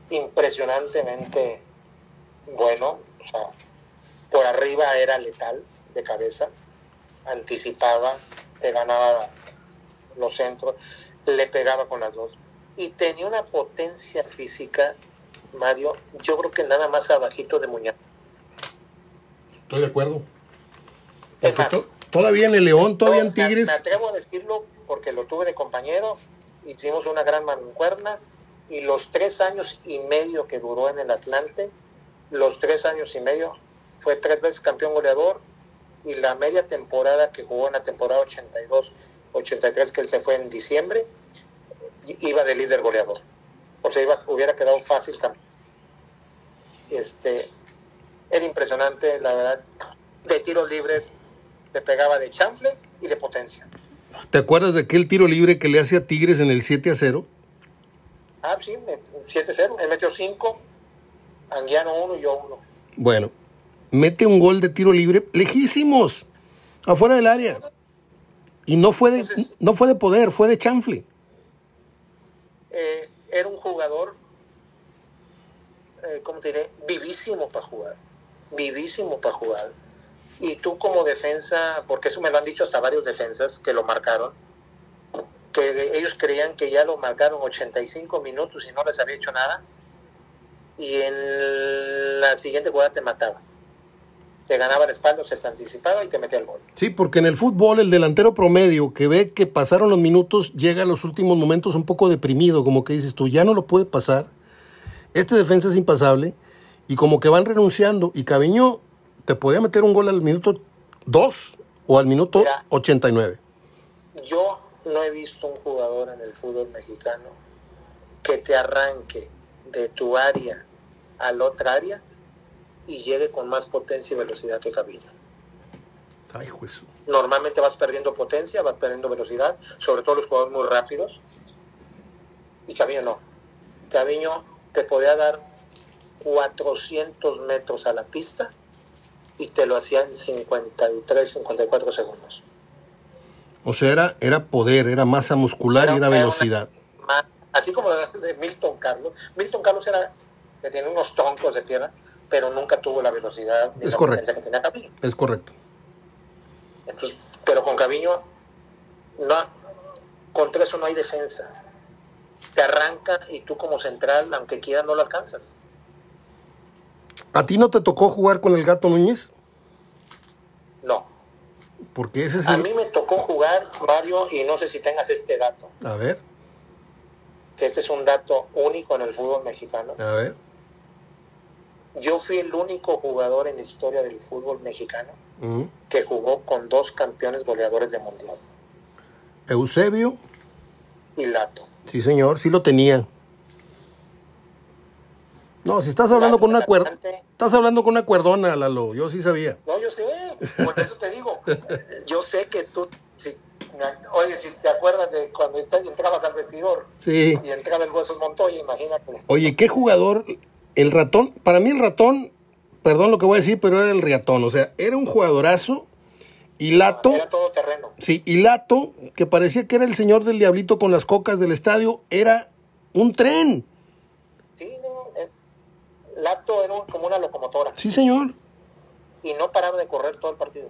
impresionantemente bueno, o sea, por arriba era letal de cabeza, anticipaba, te ganaba los centros, le pegaba con las dos. Y tenía una potencia física, Mario, yo creo que nada más abajito de Muñoz. Estoy de acuerdo. todavía en el León, todavía en Tigres. Me, atrevo a decirlo porque lo tuve de compañero, hicimos una gran mancuerna y los tres años y medio que duró en el Atlante, los tres años y medio fue tres veces campeón goleador y la media temporada que jugó en la temporada 82-83 que él se fue en diciembre, iba de líder goleador. O sea, iba, hubiera quedado fácil campeón. Este, era impresionante, la verdad, de tiros libres, le pegaba de chanfle y de potencia. ¿Te acuerdas de aquel tiro libre que le hace a Tigres en el 7 a 0? Ah, sí, 7-0. Él metió 5, Anguiano 1 y yo 1. Bueno, mete un gol de tiro libre lejísimos, afuera del área. Y no fue de, no fue de poder, fue de chanfle. Eh, era un jugador, eh, ¿cómo te diré? Vivísimo para jugar. Vivísimo para jugar. Y tú como defensa, porque eso me lo han dicho hasta varios defensas que lo marcaron, que ellos creían que ya lo marcaron 85 minutos y no les había hecho nada. Y en la siguiente jugada te mataba te ganaba el espalda, se te anticipaba y te metía el gol. Sí, porque en el fútbol el delantero promedio que ve que pasaron los minutos llega a los últimos momentos un poco deprimido, como que dices tú, ya no lo puede pasar, este defensa es impasable y como que van renunciando y Caviño te podía meter un gol al minuto 2 o al minuto 89. Yo no he visto un jugador en el fútbol mexicano que te arranque de tu área a la otra área y llegue con más potencia y velocidad que Caviño. Ay, juez. Normalmente vas perdiendo potencia, vas perdiendo velocidad, sobre todo los jugadores muy rápidos. Y Caviño no. Caviño te podía dar 400 metros a la pista y te lo hacía en 53, 54 segundos. O sea, era, era poder, era masa muscular y era velocidad. Así como de Milton Carlos. Milton Carlos era que tiene unos troncos de pierna, pero nunca tuvo la velocidad ni la potencia que tenía Caviño. Es correcto. pero con Caviño, no, contra eso no hay defensa. Te arranca y tú como central, aunque quiera, no lo alcanzas. ¿A ti no te tocó jugar con el gato Núñez? No. Porque ese es A mí me tocó jugar, Mario, y no sé si tengas este dato, A ver, que este es un dato único en el fútbol mexicano. a ver. Yo fui el único jugador en la historia del fútbol mexicano Mm. que jugó con dos campeones goleadores de mundial, Eusebio, y Lato. sí señor, sí lo tenía. No, si estás hablando Lato con una cuerda... Estás hablando con una cuerdona, Lalo, yo sí sabía. No, yo sé, por eso te digo. Yo sé que tú, si, oye, si te acuerdas de cuando entrabas al vestidor Sí. y entraba el hueso Montoya, imagínate. Oye, ¿qué jugador? El ratón, para mí el ratón, perdón lo que voy a decir, pero era el riatón, o sea, era un jugadorazo y Lato, Era todo terreno. sí, y Lato, que parecía que era el señor del diablito con las cocas del estadio, era un tren. Sí, no, eh, Lato era un- como una locomotora Sí, señor. y no paraba de correr todo el partido.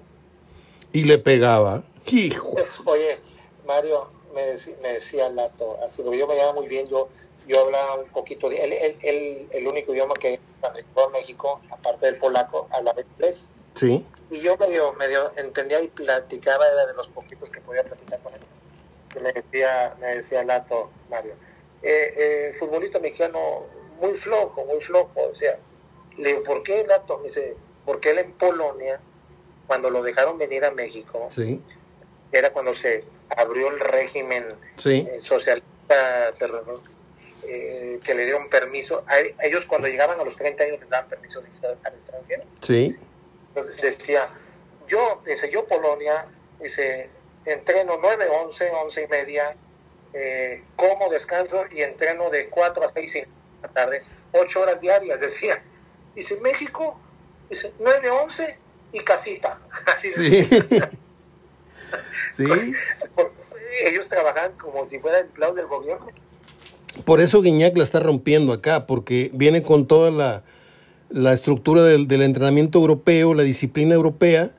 Y le pegaba. Hijo. Oye, Mario, me, deci- me decía Lato, así, porque yo me llevaba muy bien, yo, yo hablaba un poquito, de, él, él- él- el único idioma que cuando llegó a México, aparte del polaco, hablaba inglés. Sí. Y yo medio, medio entendía y platicaba, era de los poquitos que podía platicar con él. Y me decía, me decía Lato, Mario, eh, eh, futbolista mexicano muy flojo, muy flojo. O sea, le digo, ¿por qué Lato? Me dice, porque él en Polonia, cuando lo dejaron venir a México, Sí. Era cuando se abrió el régimen Sí. eh, socialista, se eh, que le dieron permiso. A ellos cuando llegaban a los 30 años les daban permiso de estar al extranjero. Sí. Entonces decía, yo, dice, yo Polonia, dice, entreno 9, 11, 11 y media, eh, como, descanso y entreno de 4 a 6 de la tarde, 8 horas diarias, decía. Dice, México, dice, 9, 11 y casita. Así. Sí. Sí. Ellos trabajan como si fuera empleados del gobierno. Por eso Guiñac la está rompiendo acá, porque viene con toda la, la estructura del, del entrenamiento europeo, la disciplina europea,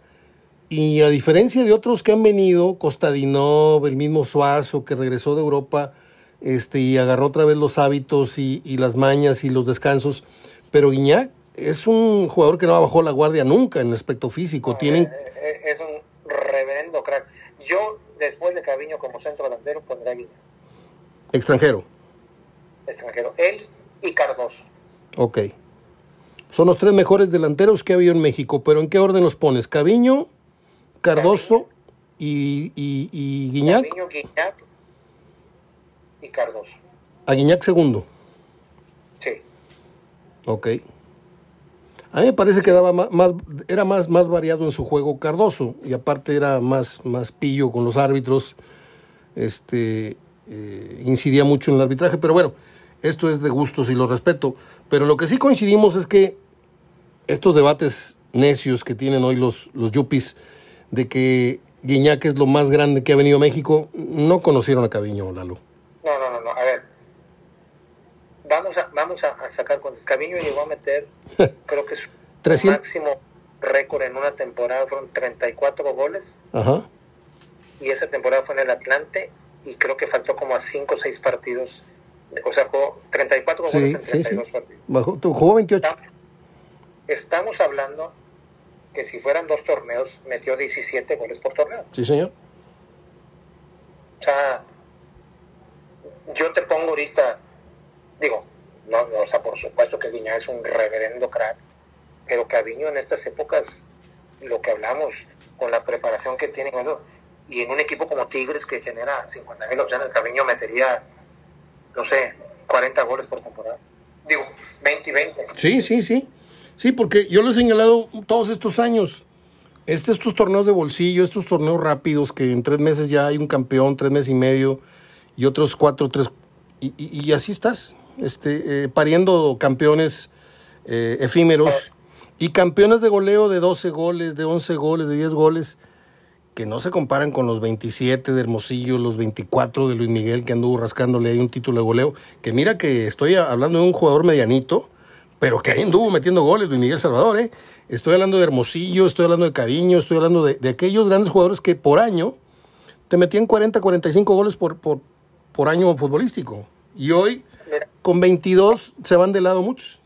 y a diferencia de otros que han venido, Costadinov, el mismo Suazo, que regresó de Europa este, y agarró otra vez los hábitos y, y las mañas y los descansos, pero Guiñac es un jugador que no bajó la guardia nunca en aspecto físico. Tienen, Eh, eh, es un reverendo crack. Yo, después de Caviño como centro delantero, pondré a Guiñac, extranjero. extranjero. Él y Cardoso. Ok. Son los tres mejores delanteros que ha habido en México, pero ¿en qué orden los pones? Caviño, Cardoso y, y, y Guiñac. Caviño, Guiñac y Cardoso. A Guiñac segundo. Sí. Ok. A mí me parece que daba más, era más, más variado en su juego Cardoso y aparte era más, más pillo con los árbitros. Este, eh, incidía mucho en el arbitraje, pero bueno, esto es de gustos y lo respeto. Pero lo que sí coincidimos es que estos debates necios que tienen hoy los, los yuppies de que Guiñac es lo más grande que ha venido a México, no conocieron a Caviño, Lalo. No, no, no, no. A ver. Vamos a, vamos a, a sacar cuentas. Caviño llegó a meter, creo que su 300. máximo récord en una temporada fueron 34 goles. Ajá. Y esa temporada fue en el Atlante. Y creo que faltó como a 5 o 6 partidos. O sea, jugó 34 goles Sí, en sí, sí. 32 partidos. Jugó 28. Estamos hablando que si fueran dos torneos, metió 17 goles por torneo. Sí, señor. O sea, yo te pongo ahorita, digo, no, no, o sea, por supuesto que Guiñá es un reverendo crack, pero Caviño en estas épocas, lo que hablamos, con la preparación que tienen, eso, y en un equipo como Tigres que genera 50 mil opciones, Caviño metería, no sé, 40 goles por temporada. Digo, 20 y 20. Sí, sí, sí. Sí, porque yo lo he señalado todos estos años. Este, estos torneos de bolsillo, estos torneos rápidos que en tres meses ya hay un campeón, tres meses y medio, y otros cuatro, tres, y- y así estás, este, eh, pariendo campeones eh, efímeros y campeones de goleo de 12 goles, de 11 goles, de 10 goles, que no se comparan con los 27 de Hermosillo, los 24 de Luis Miguel que anduvo rascándole ahí un título de goleo, que mira que estoy hablando de un jugador medianito, pero que ahí anduvo metiendo goles, Luis Miguel Salvador, ¿eh? Estoy hablando de Hermosillo, estoy hablando de Cariño, estoy hablando de, de aquellos grandes jugadores que por año te metían 40, 45 goles por, por, por año futbolístico. Y hoy, con 22, se van de lado muchos.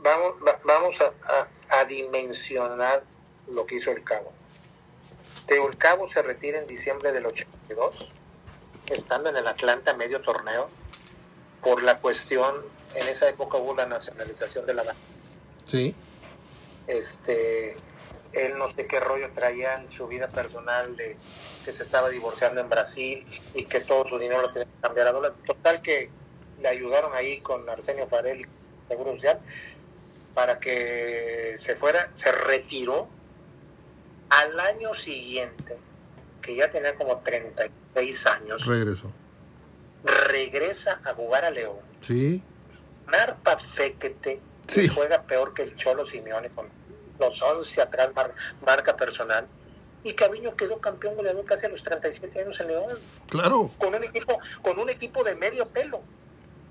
vamos, va- vamos a, a- a dimensionar lo que hizo el Cabo. Teo El Cabo se retira en diciembre del 82, estando en el Atlanta medio torneo, por la cuestión, en esa época hubo la nacionalización de la banca. Sí. Este, él no sé qué rollo traía en su vida personal de que se estaba divorciando en Brasil y que todo su dinero lo tenía que cambiar a dólar. Total que le ayudaron ahí con Arsenio Farel, Seguro Social, para que se fuera, se retiró al año siguiente, que ya tenía como 36 años. Regresó. Regresa a jugar a León. Sí. Narpa Fequete, que juega peor que el Cholo Simeone con los 11 atrás, marca personal. Y Caviño quedó campeón goleador casi a los 37 años en León. Claro. Con un equipo, con un equipo de medio pelo.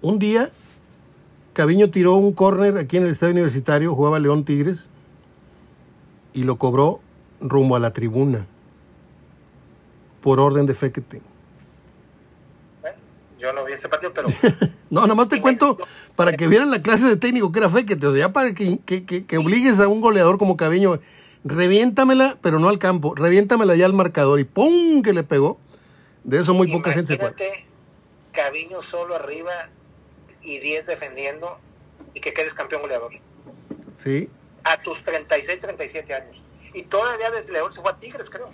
Un día, Caviño tiró un córner aquí en el estadio universitario, jugaba León Tigres, y lo cobró rumbo a la tribuna. Por orden de Fequete. yo no vi ese partido, pero. no, nada más te cuento para que vieran la clase de técnico que era Fequete. O sea, ya para que, que, que obligues a un goleador como Caviño reviéntamela, pero no al campo, reviéntamela ya al marcador y ¡pum! que le pegó. De eso muy poca gente se acuerda. Caviño solo arriba y 10 defendiendo y que quedes campeón goleador. Sí. A tus 36, 37 años. Y todavía desde León se fue a Tigres, creo.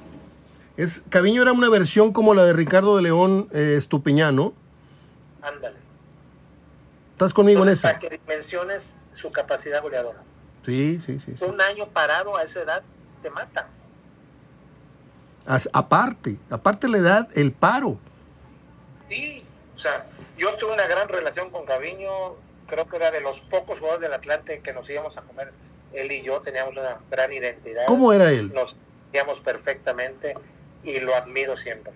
Es, Caviño era una versión como la de Ricardo de León eh, Estupiñano. Ándale. ¿Estás conmigo en esa? Para que dimensiones su capacidad goleadora. Sí, sí, sí, Un año parado a esa edad te mata. aparte, aparte la edad, el paro. Sí, o sea, yo tuve una gran relación con Gaviño, creo que era de los pocos jugadores del Atlante que nos íbamos a comer. Él y yo teníamos una gran identidad. ¿Cómo era él? Nos íbamos perfectamente y lo admiro siempre.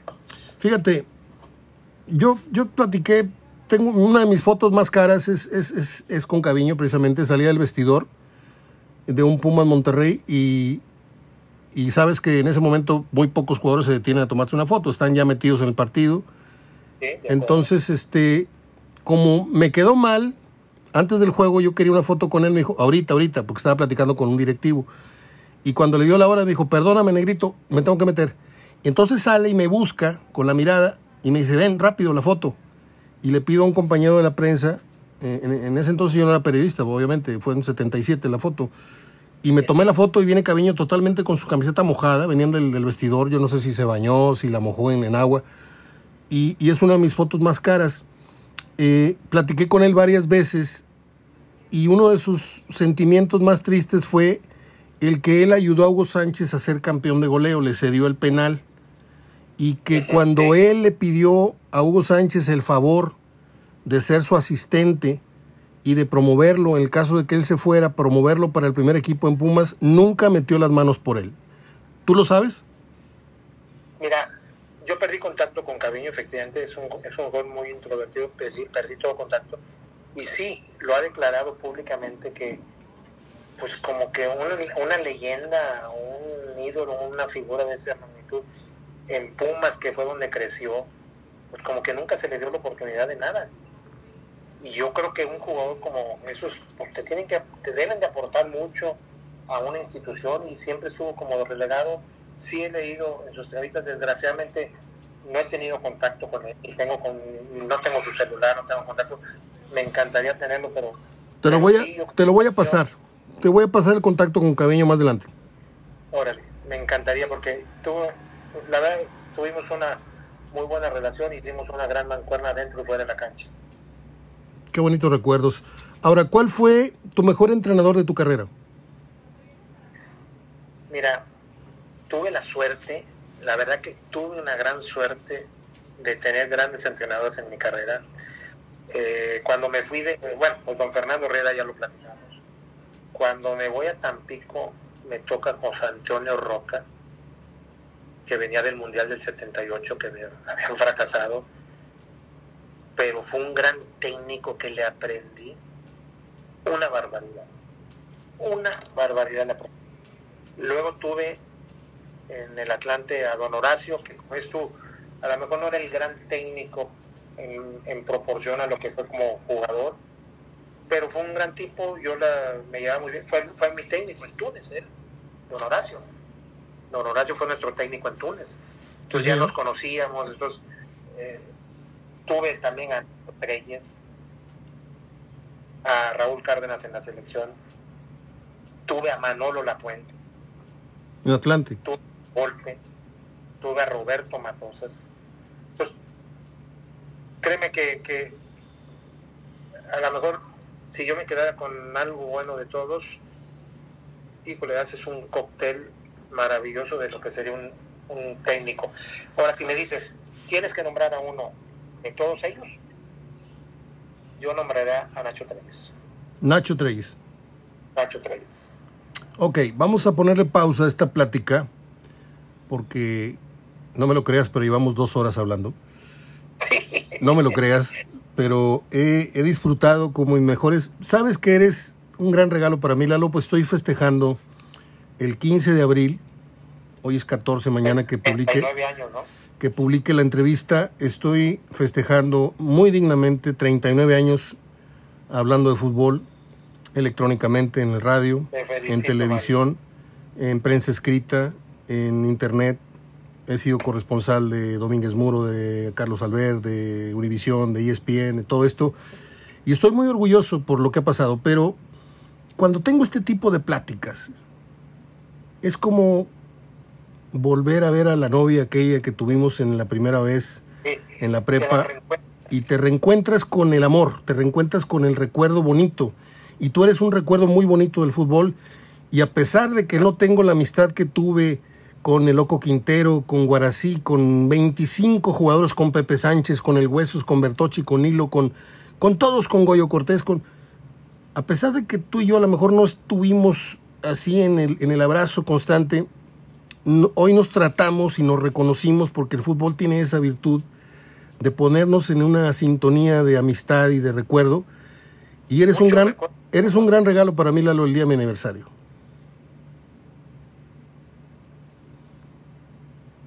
Fíjate, yo, yo platiqué, tengo una de mis fotos más caras, es, es, es, es con Caviño precisamente, salía del vestidor de un Puma en Monterrey y, y sabes que en ese momento muy pocos jugadores se detienen a tomarse una foto, están ya metidos en el partido. Entonces, este, como me quedó mal, antes del juego yo quería una foto con él, me dijo, ahorita, ahorita, porque estaba platicando con un directivo. Y cuando le dio la hora, me dijo, perdóname, negrito, me tengo que meter. entonces sale y me busca con la mirada y me dice, ven, rápido la foto. Y le pido a un compañero de la prensa eh, en, ese entonces yo no era periodista, obviamente, fue en 77 la foto. Y me tomé la foto y viene Caviño totalmente con su camiseta mojada, venían del, del vestidor, yo no sé si se bañó, si la mojó en, en agua. Y, y, es una de mis fotos más caras. Eh, platiqué con él varias veces y uno de sus sentimientos más tristes fue el que él ayudó a Hugo Sánchez a ser campeón de goleo, le cedió el penal. Y que cuando él le pidió a Hugo Sánchez el favor de ser su asistente y de promoverlo, en el caso de que él se fuera, promoverlo para el primer equipo en Pumas, nunca metió las manos por él. ¿Tú lo sabes? Mira, yo perdí contacto con Caviño, efectivamente, es un, es un joven muy introvertido, perdí, perdí todo contacto. Y sí, lo ha declarado públicamente que, pues como que una, una leyenda, un ídolo, una figura de esa magnitud en Pumas, que fue donde creció, pues como que nunca se le dio la oportunidad de nada y yo creo que un jugador como esos pues, te tienen que te deben de aportar mucho a una institución y siempre estuvo como relegado sí he leído en sus entrevistas desgraciadamente no he tenido contacto con él y tengo con no tengo su celular no tengo contacto me encantaría tenerlo pero te lo voy a te lo voy a pasar te voy a pasar el contacto con Cabeño más adelante órale me encantaría porque tuvo la verdad tuvimos una muy buena relación hicimos una gran mancuerna dentro y fuera de la cancha Qué bonitos recuerdos. Ahora, ¿cuál fue tu mejor entrenador de tu carrera? Mira, tuve la suerte, la verdad que tuve una gran suerte de tener grandes entrenadores en mi carrera. Eh, cuando me fui de, bueno, pues con Fernando Herrera ya lo platicamos. Cuando me voy a Tampico, me toca José Antonio Roca, que venía del Mundial del 78, que habían fracasado pero fue un gran técnico que le aprendí una barbaridad. Una barbaridad aprendí. Luego tuve en el Atlante a Don Horacio, que como es tú, a lo mejor no era el gran técnico en, proporción a lo que fue como jugador, pero fue un gran tipo, yo la, me llevaba muy bien, fue, fue mi técnico en Túnez, él, Don Horacio. don Horacio fue nuestro técnico en Túnez. Entonces ya nos conocíamos, entonces eh, tuve también a Reyes, a Raúl Cárdenas en la selección, tuve a Manolo Lapuente. En Atlante. Tuve a Golpe, tuve a Roberto Matosas. Entonces, créeme que, que a lo mejor si yo me quedara con algo bueno de todos, híjole, haces un cóctel maravilloso de lo que sería un, un técnico. Ahora, si me dices, tienes que nombrar a uno de todos ellos, yo nombraré a Nacho Treyes. Nacho Treyes. Nacho Treyes. Ok, vamos a ponerle pausa a esta plática, porque no me lo creas, pero llevamos dos horas hablando. No me lo creas, pero he, he disfrutado como mis mejores. Sabes que eres un gran regalo para mí, Lalo, pues estoy festejando el 15 de abril, hoy es 14, mañana que publique, años, ¿no? que publique la entrevista, estoy festejando muy dignamente 39 años hablando de fútbol electrónicamente en el radio, en televisión, en prensa escrita, en internet. He sido corresponsal de Domínguez Muro, de Carlos Albert, de Univisión, de ESPN, de todo esto. Y estoy muy orgulloso por lo que ha pasado, pero cuando tengo este tipo de pláticas, es como volver a ver a la novia aquella que tuvimos en la primera vez en la prepa y te reencuentras con el amor, te reencuentras con el recuerdo bonito. Y tú eres un recuerdo muy bonito del fútbol y a pesar de que no tengo la amistad que tuve con el Loco Quintero, con Guarací, con 25 jugadores, con Pepe Sánchez, con el Huesos, con Bertochi, con Hilo, con, con todos, con Goyo Cortés, con... A pesar de que tú y yo a lo mejor no estuvimos así en el, en el abrazo constante, no, hoy nos tratamos y nos reconocimos porque el fútbol tiene esa virtud de ponernos en una sintonía de amistad y de recuerdo. Y eres un gran, eres un gran regalo para mí, Lalo, el día de mi aniversario.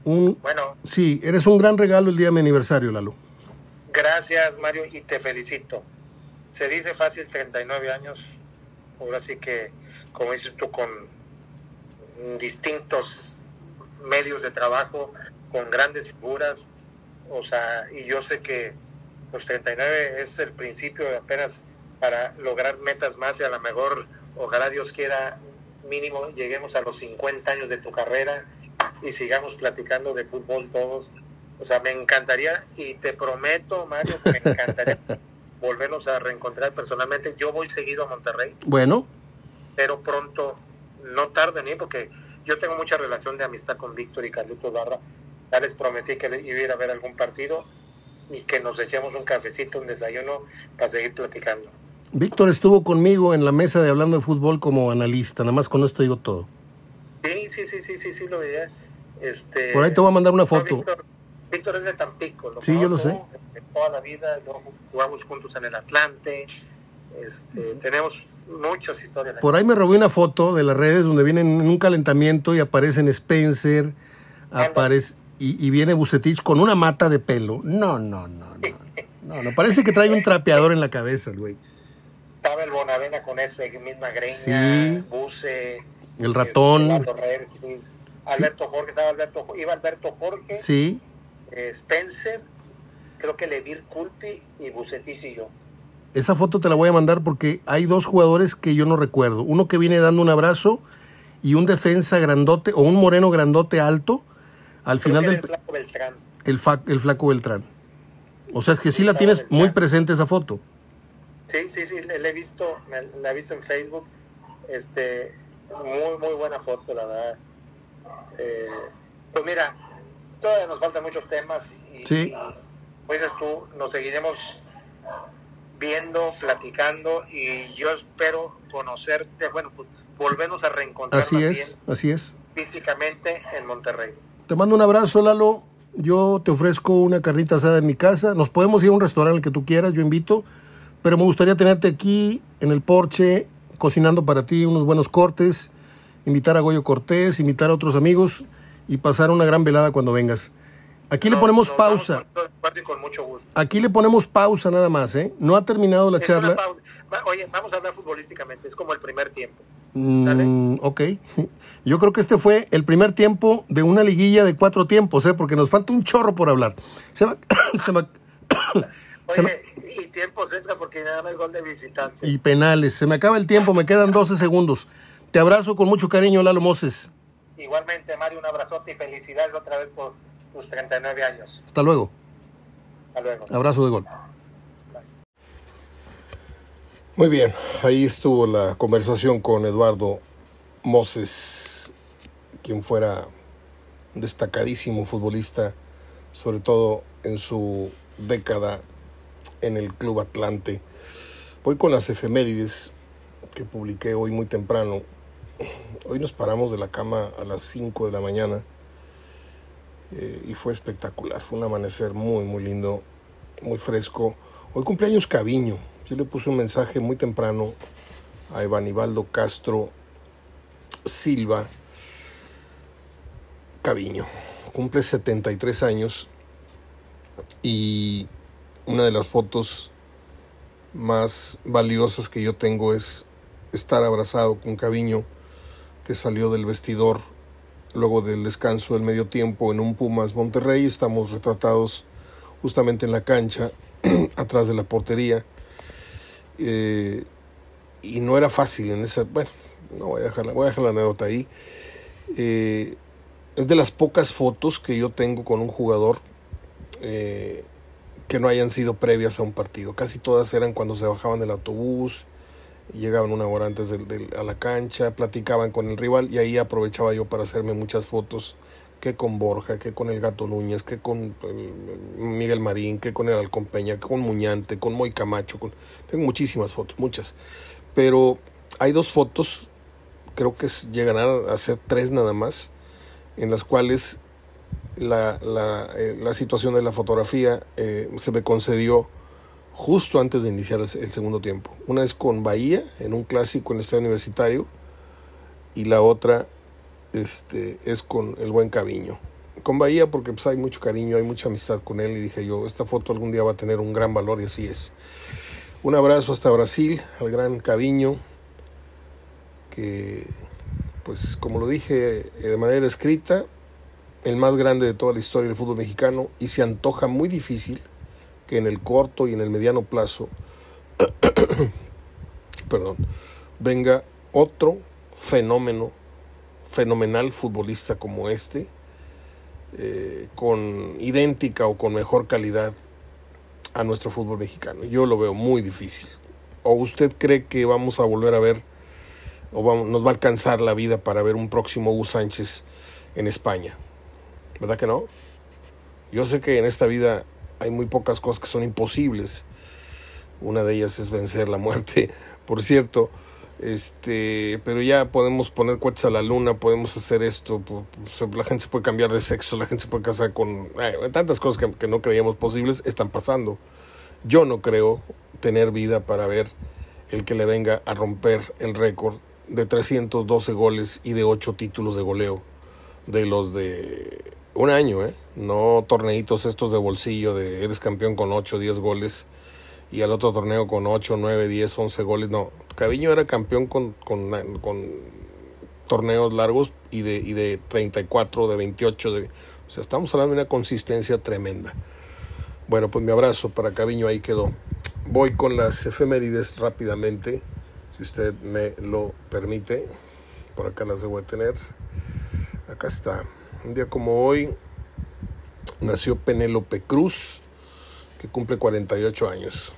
Un, Bueno, sí, eres un gran regalo el día de mi aniversario, Lalo. gracias Mario y te felicito. Se dice fácil 39 años, ahora sí que, como dices tú, con distintos medios de trabajo, con grandes figuras, o sea, y yo sé que los 39 es el principio de apenas para lograr metas más y a lo mejor, ojalá Dios quiera, mínimo lleguemos a los 50 años de tu carrera y sigamos platicando de fútbol todos. O sea, me encantaría y te prometo, Mario, que me encantaría volvernos a reencontrar personalmente. Yo voy seguido a Monterrey, Bueno, pero pronto, no tarde ni porque yo tengo mucha relación de amistad con Víctor y Carlitos Barra. Ya les prometí que iba a ir a ver algún partido y que nos echemos un cafecito, un desayuno para seguir platicando. Víctor estuvo conmigo en la mesa de hablando de fútbol como analista, nada más con esto digo todo. Sí, sí, sí, sí, sí, sí, lo veía. Este, Por ahí te voy a mandar una foto. Víctor, Víctor es de Tampico, lo Sí, yo lo conozco de toda la vida, luego jugamos juntos en el Atlante, este, tenemos muchas historias. Por ahí me robé una foto de las redes donde vienen en un calentamiento y aparecen Spencer, aparece y, y viene Bucetich con una mata de pelo. No, no, no, no. No, no, parece que trae un trapeador en la cabeza, el güey. Estaba el Bonavena con esa misma greña, Sí. Buce, El ratón. este, Reyes, Alberto Jorge, estaba Alberto, iba Alberto Jorge, Sí, eh, Spencer, creo que Levir Culpi y Bucetis y yo. esa foto te la voy a mandar porque hay dos jugadores que yo no recuerdo. Uno que viene dando un abrazo y un defensa grandote o un moreno grandote alto al Creo final del el Flaco Beltrán. el, fa- el flaco Beltrán. O sea, que sí la tienes muy presente esa foto. Sí, sí, sí, le he visto, me- la he visto en Facebook. Este, muy, muy buena foto, la verdad. Eh, pues mira, todavía nos faltan muchos temas y, Sí. y, como dices tú, nos seguiremos viendo, platicando y yo espero conocerte, bueno, pues volvernos a reencontrar Así es, así es. físicamente en Monterrey. Te mando un abrazo, Lalo. Yo te ofrezco una carnita asada en mi casa. Nos podemos ir a un restaurante al que tú quieras, yo invito. Pero me gustaría tenerte aquí en el porche, cocinando para ti unos buenos cortes, invitar a Goyo Cortés, invitar a otros amigos y pasar una gran velada cuando vengas. Aquí le ponemos pausa. con- con mucho gusto. Aquí le ponemos pausa nada más, ¿eh? No ha terminado la Es charla. Oye, vamos a hablar futbolísticamente, es como el primer tiempo. Mm, ok. Yo creo que este fue el primer tiempo de una liguilla de cuatro tiempos, ¿eh? porque nos falta un chorro por hablar. Se va, se va, Oye, y tiempos extra porque ya no hay gol de visitante. Y penales. Se me acaba el tiempo, me quedan 12 segundos. Te abrazo con mucho cariño, Lalo Moses. Igualmente, Mario, un abrazote y felicidades otra vez por tus 39 años. Hasta luego. Hasta luego. Abrazo de gol. Muy bien, ahí estuvo la conversación con Eduardo Moses, quien fuera un destacadísimo futbolista, sobre todo en su década en el Club Atlante. Voy con las efemérides que publiqué hoy muy temprano. Hoy nos paramos de la cama a las 5 de la mañana eh, y fue espectacular. Fue un amanecer muy, muy lindo, muy fresco. Hoy cumpleaños Caviño yo le puse un mensaje muy temprano a Evanibaldo Castro Silva Caviño. Cumple 73 años y una de las fotos más valiosas que yo tengo es estar abrazado con Caviño que salió del vestidor luego del descanso del medio tiempo en un Pumas Monterrey. Estamos retratados justamente en la cancha, atrás de la portería. Eh, y no era fácil en esa. Bueno, no voy a dejar, voy a dejar la anécdota ahí. Eh, es de las pocas fotos que yo tengo con un jugador eh, que no hayan sido previas a un partido. Casi todas eran cuando se bajaban del autobús, llegaban una hora antes de, a la cancha, platicaban con el rival y ahí aprovechaba yo para hacerme muchas fotos que con Borja, que con el Gato Núñez, que con Miguel Marín, que con el Alcón Peña, que con Muñante, con Moy Camacho. Con... Tengo muchísimas fotos, muchas. Pero hay dos fotos, creo que llegan a ser tres nada más, en las cuales la, eh, la situación de la fotografía eh, se me concedió justo antes de iniciar el, el, segundo tiempo. Una es con Bahía, en un clásico en el estadio universitario, y la otra este, es con el buen Caviño. Con Bahía porque pues, hay mucho cariño, hay mucha amistad con él y dije yo, esta foto algún día va a tener un gran valor y así es. Un abrazo hasta Brasil, al gran Caviño, que pues como lo dije eh, de manera escrita, el más grande de toda la historia del fútbol mexicano y se antoja muy difícil que en el corto y en el mediano plazo, perdón, venga otro fenómeno fenomenal futbolista como este, eh, con idéntica o con mejor calidad a nuestro fútbol mexicano. Yo lo veo muy difícil. ¿O usted cree que vamos a volver a ver, o vamos, nos va a alcanzar la vida para ver un próximo Hugo Sánchez en España? ¿Verdad que no? Yo sé que en esta vida hay muy pocas cosas que son imposibles. Una de ellas es vencer la muerte. Por cierto, este pero ya podemos poner cohetes a la luna podemos hacer esto la gente se puede cambiar de sexo la gente se puede casar con eh, tantas cosas que, que, no creíamos posibles están pasando yo no creo tener vida para ver el que le venga a romper el récord de 312 goles y de 8 títulos de goleo de los de un año eh no torneitos estos de bolsillo de eres campeón con 8 10 goles y al otro torneo con 8, 9, 10, 11 goles. No, Caviño era campeón con, con, con torneos largos y de, y de 34, de 28. De, o sea, estamos hablando de una consistencia tremenda. Bueno, pues mi abrazo para Caviño ahí quedó. Voy con las efemérides rápidamente, si usted me lo permite. Por acá las debo de tener. Acá está. Un día como hoy nació Penélope Cruz que cumple 48 años.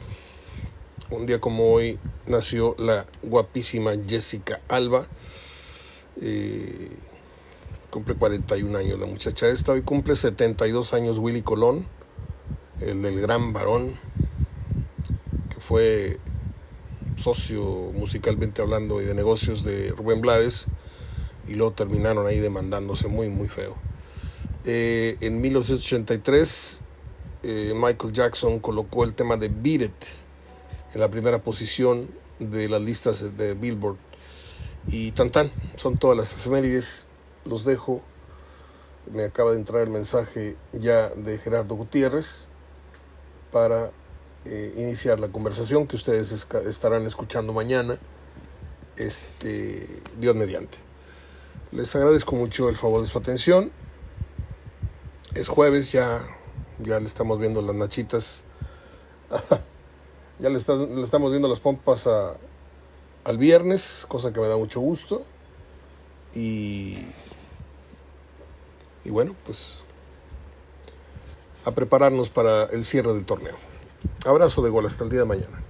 Un día como hoy nació la guapísima Jessica Alba. Eh, cumple 41 años la muchacha esta. Hoy cumple 72 años Willy Colón, el del gran varón, que fue socio musicalmente hablando y de negocios de Rubén Blades. Y luego terminaron ahí demandándose muy, muy feo. Eh, en 1983 eh, Michael Jackson colocó el tema de Beat It en la primera posición de las listas de Billboard. Y tan tan, son todas las efemérides, los dejo. Me acaba de entrar el mensaje ya de Gerardo Gutiérrez para eh, iniciar la conversación que ustedes estarán escuchando mañana este, Dios mediante. Les agradezco mucho el favor de su atención. Es jueves, ya, ya le estamos viendo las nachitas. ya le, estamos viendo las pompas a, al viernes, cosa que me da mucho gusto. Y, y bueno, pues a prepararnos para el cierre del torneo. Abrazo de gol hasta el día de mañana.